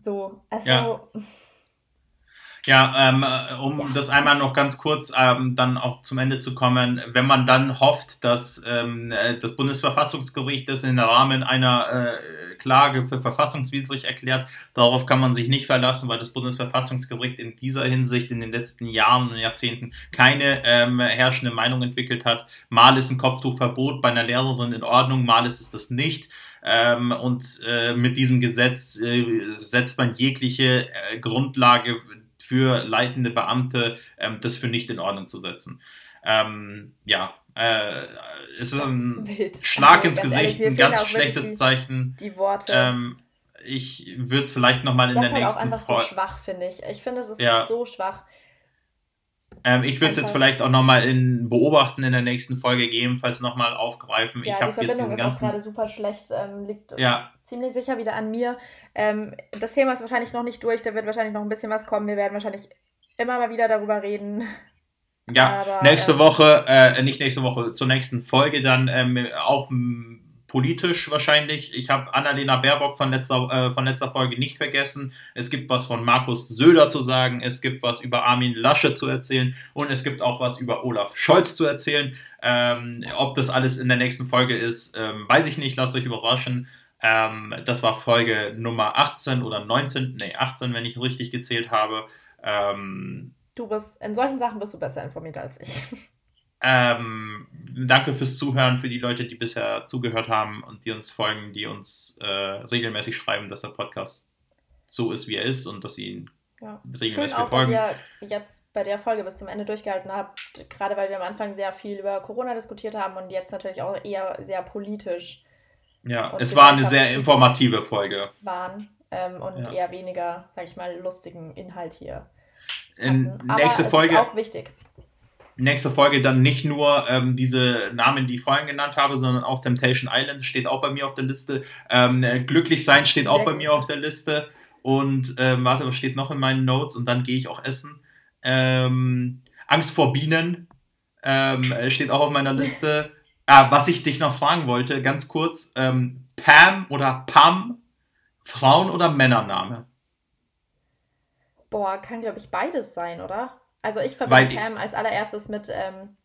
So, also. Ja. Ja, ähm, äh, um ja. das einmal noch ganz kurz ähm, dann auch zum Ende zu kommen, wenn man dann hofft, dass ähm, äh, das Bundesverfassungsgericht das im Rahmen einer äh, Klage für verfassungswidrig erklärt, darauf kann man sich nicht verlassen, weil das Bundesverfassungsgericht in dieser Hinsicht in den letzten Jahren und Jahrzehnten keine ähm, herrschende Meinung entwickelt hat. Mal ist ein Kopftuchverbot bei einer Lehrerin in Ordnung, mal ist es das nicht. Ähm, und äh, mit diesem Gesetz äh, setzt man jegliche äh, Grundlage für leitende Beamte, ähm, das für nicht in Ordnung zu setzen. Ähm, ja, äh, es ist ein Wild. Schlag also, ins Gesicht, ehrlich, ein ganz schlechtes die, Zeichen. Die Worte. Ähm, ich würde es vielleicht nochmal in das der nächsten Folge. Das ist einfach so schwach, finde ich. Ich finde, es ist ja. so schwach. Ähm, ich würde es jetzt vielleicht auch nochmal in Beobachten in der nächsten Folge gegebenenfalls nochmal aufgreifen. Ja, ich die Verbindung ist ganzen... auch gerade super schlecht. Ähm, liegt ja. ziemlich sicher wieder an mir. Ähm, das Thema ist wahrscheinlich noch nicht durch. Da wird wahrscheinlich noch ein bisschen was kommen. Wir werden wahrscheinlich immer mal wieder darüber reden. Ja, Aber, nächste ähm, Woche, äh, nicht nächste Woche, zur nächsten Folge dann ähm, auch politisch wahrscheinlich. Ich habe Annalena Baerbock von letzter, äh, von letzter Folge nicht vergessen. Es gibt was von Markus Söder zu sagen, es gibt was über Armin Lasche zu erzählen und es gibt auch was über Olaf Scholz zu erzählen. Ähm, ob das alles in der nächsten Folge ist, ähm, weiß ich nicht, lasst euch überraschen. Ähm, das war Folge Nummer 18 oder 19, nee, 18, wenn ich richtig gezählt habe. Ähm, du bist, in solchen Sachen bist du besser informiert als ich. Ähm, danke fürs Zuhören, für die Leute, die bisher zugehört haben und die uns folgen, die uns äh, regelmäßig schreiben, dass der Podcast so ist, wie er ist und dass sie ihn ja. regelmäßig Schön auch, dass ihr jetzt bei der Folge bis zum Ende durchgehalten habt, gerade weil wir am Anfang sehr viel über Corona diskutiert haben und jetzt natürlich auch eher sehr politisch. Ja, es war eine sehr informative Folge. Waren ähm, und ja. eher weniger, sag ich mal, lustigen Inhalt hier. In nächste Folge. Ist auch wichtig nächste Folge dann nicht nur ähm, diese Namen, die ich vorhin genannt habe, sondern auch Temptation Island steht auch bei mir auf der Liste. Ähm, Glücklich sein steht Sehr auch bei gut. mir auf der Liste. Und ähm, warte, was steht noch in meinen Notes? Und dann gehe ich auch essen. Ähm, Angst vor Bienen ähm, steht auch auf meiner Liste. Ah, was ich dich noch fragen wollte, ganz kurz: ähm, Pam oder Pam, Frauen- oder Männername? Boah, kann glaube ich beides sein, oder? Also ich verbinde Pam als allererstes mit ähm,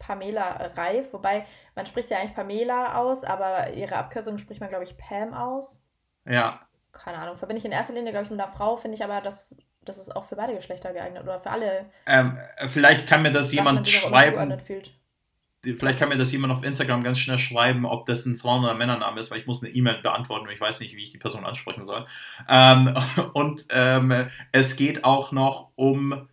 Pamela Reif, wobei man spricht ja eigentlich Pamela aus, aber ihre Abkürzung spricht man, glaube ich, Pam aus. Ja. Keine Ahnung. Verbinde ich in erster Linie, glaube ich, mit einer Frau, finde ich aber, dass das ist auch für beide Geschlechter geeignet oder für alle. Ähm, vielleicht kann mir das jemand schreiben. vielleicht kann mir das jemand auf Instagram ganz schnell schreiben, ob das ein Frauen- oder Männername ist, weil ich muss eine E-Mail beantworten und ich weiß nicht, wie ich die Person ansprechen soll. Ähm, und ähm, es geht auch noch um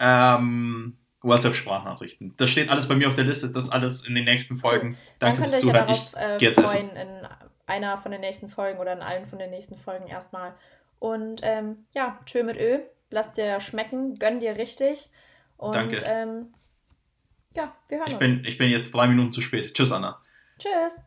ähm, WhatsApp-Sprachnachrichten. Das steht alles bei mir auf der Liste, das alles in den nächsten Folgen. Danke fürs Zuhören. Ja äh, ich äh, freuen in einer von den nächsten Folgen oder in allen von den nächsten Folgen erstmal. Und ähm, ja, tschö mit Ö. Lass dir schmecken, gönn dir richtig. Und Danke. Ähm, ja, wir hören ich uns. Bin, ich bin jetzt drei Minuten zu spät. Tschüss, Anna. Tschüss.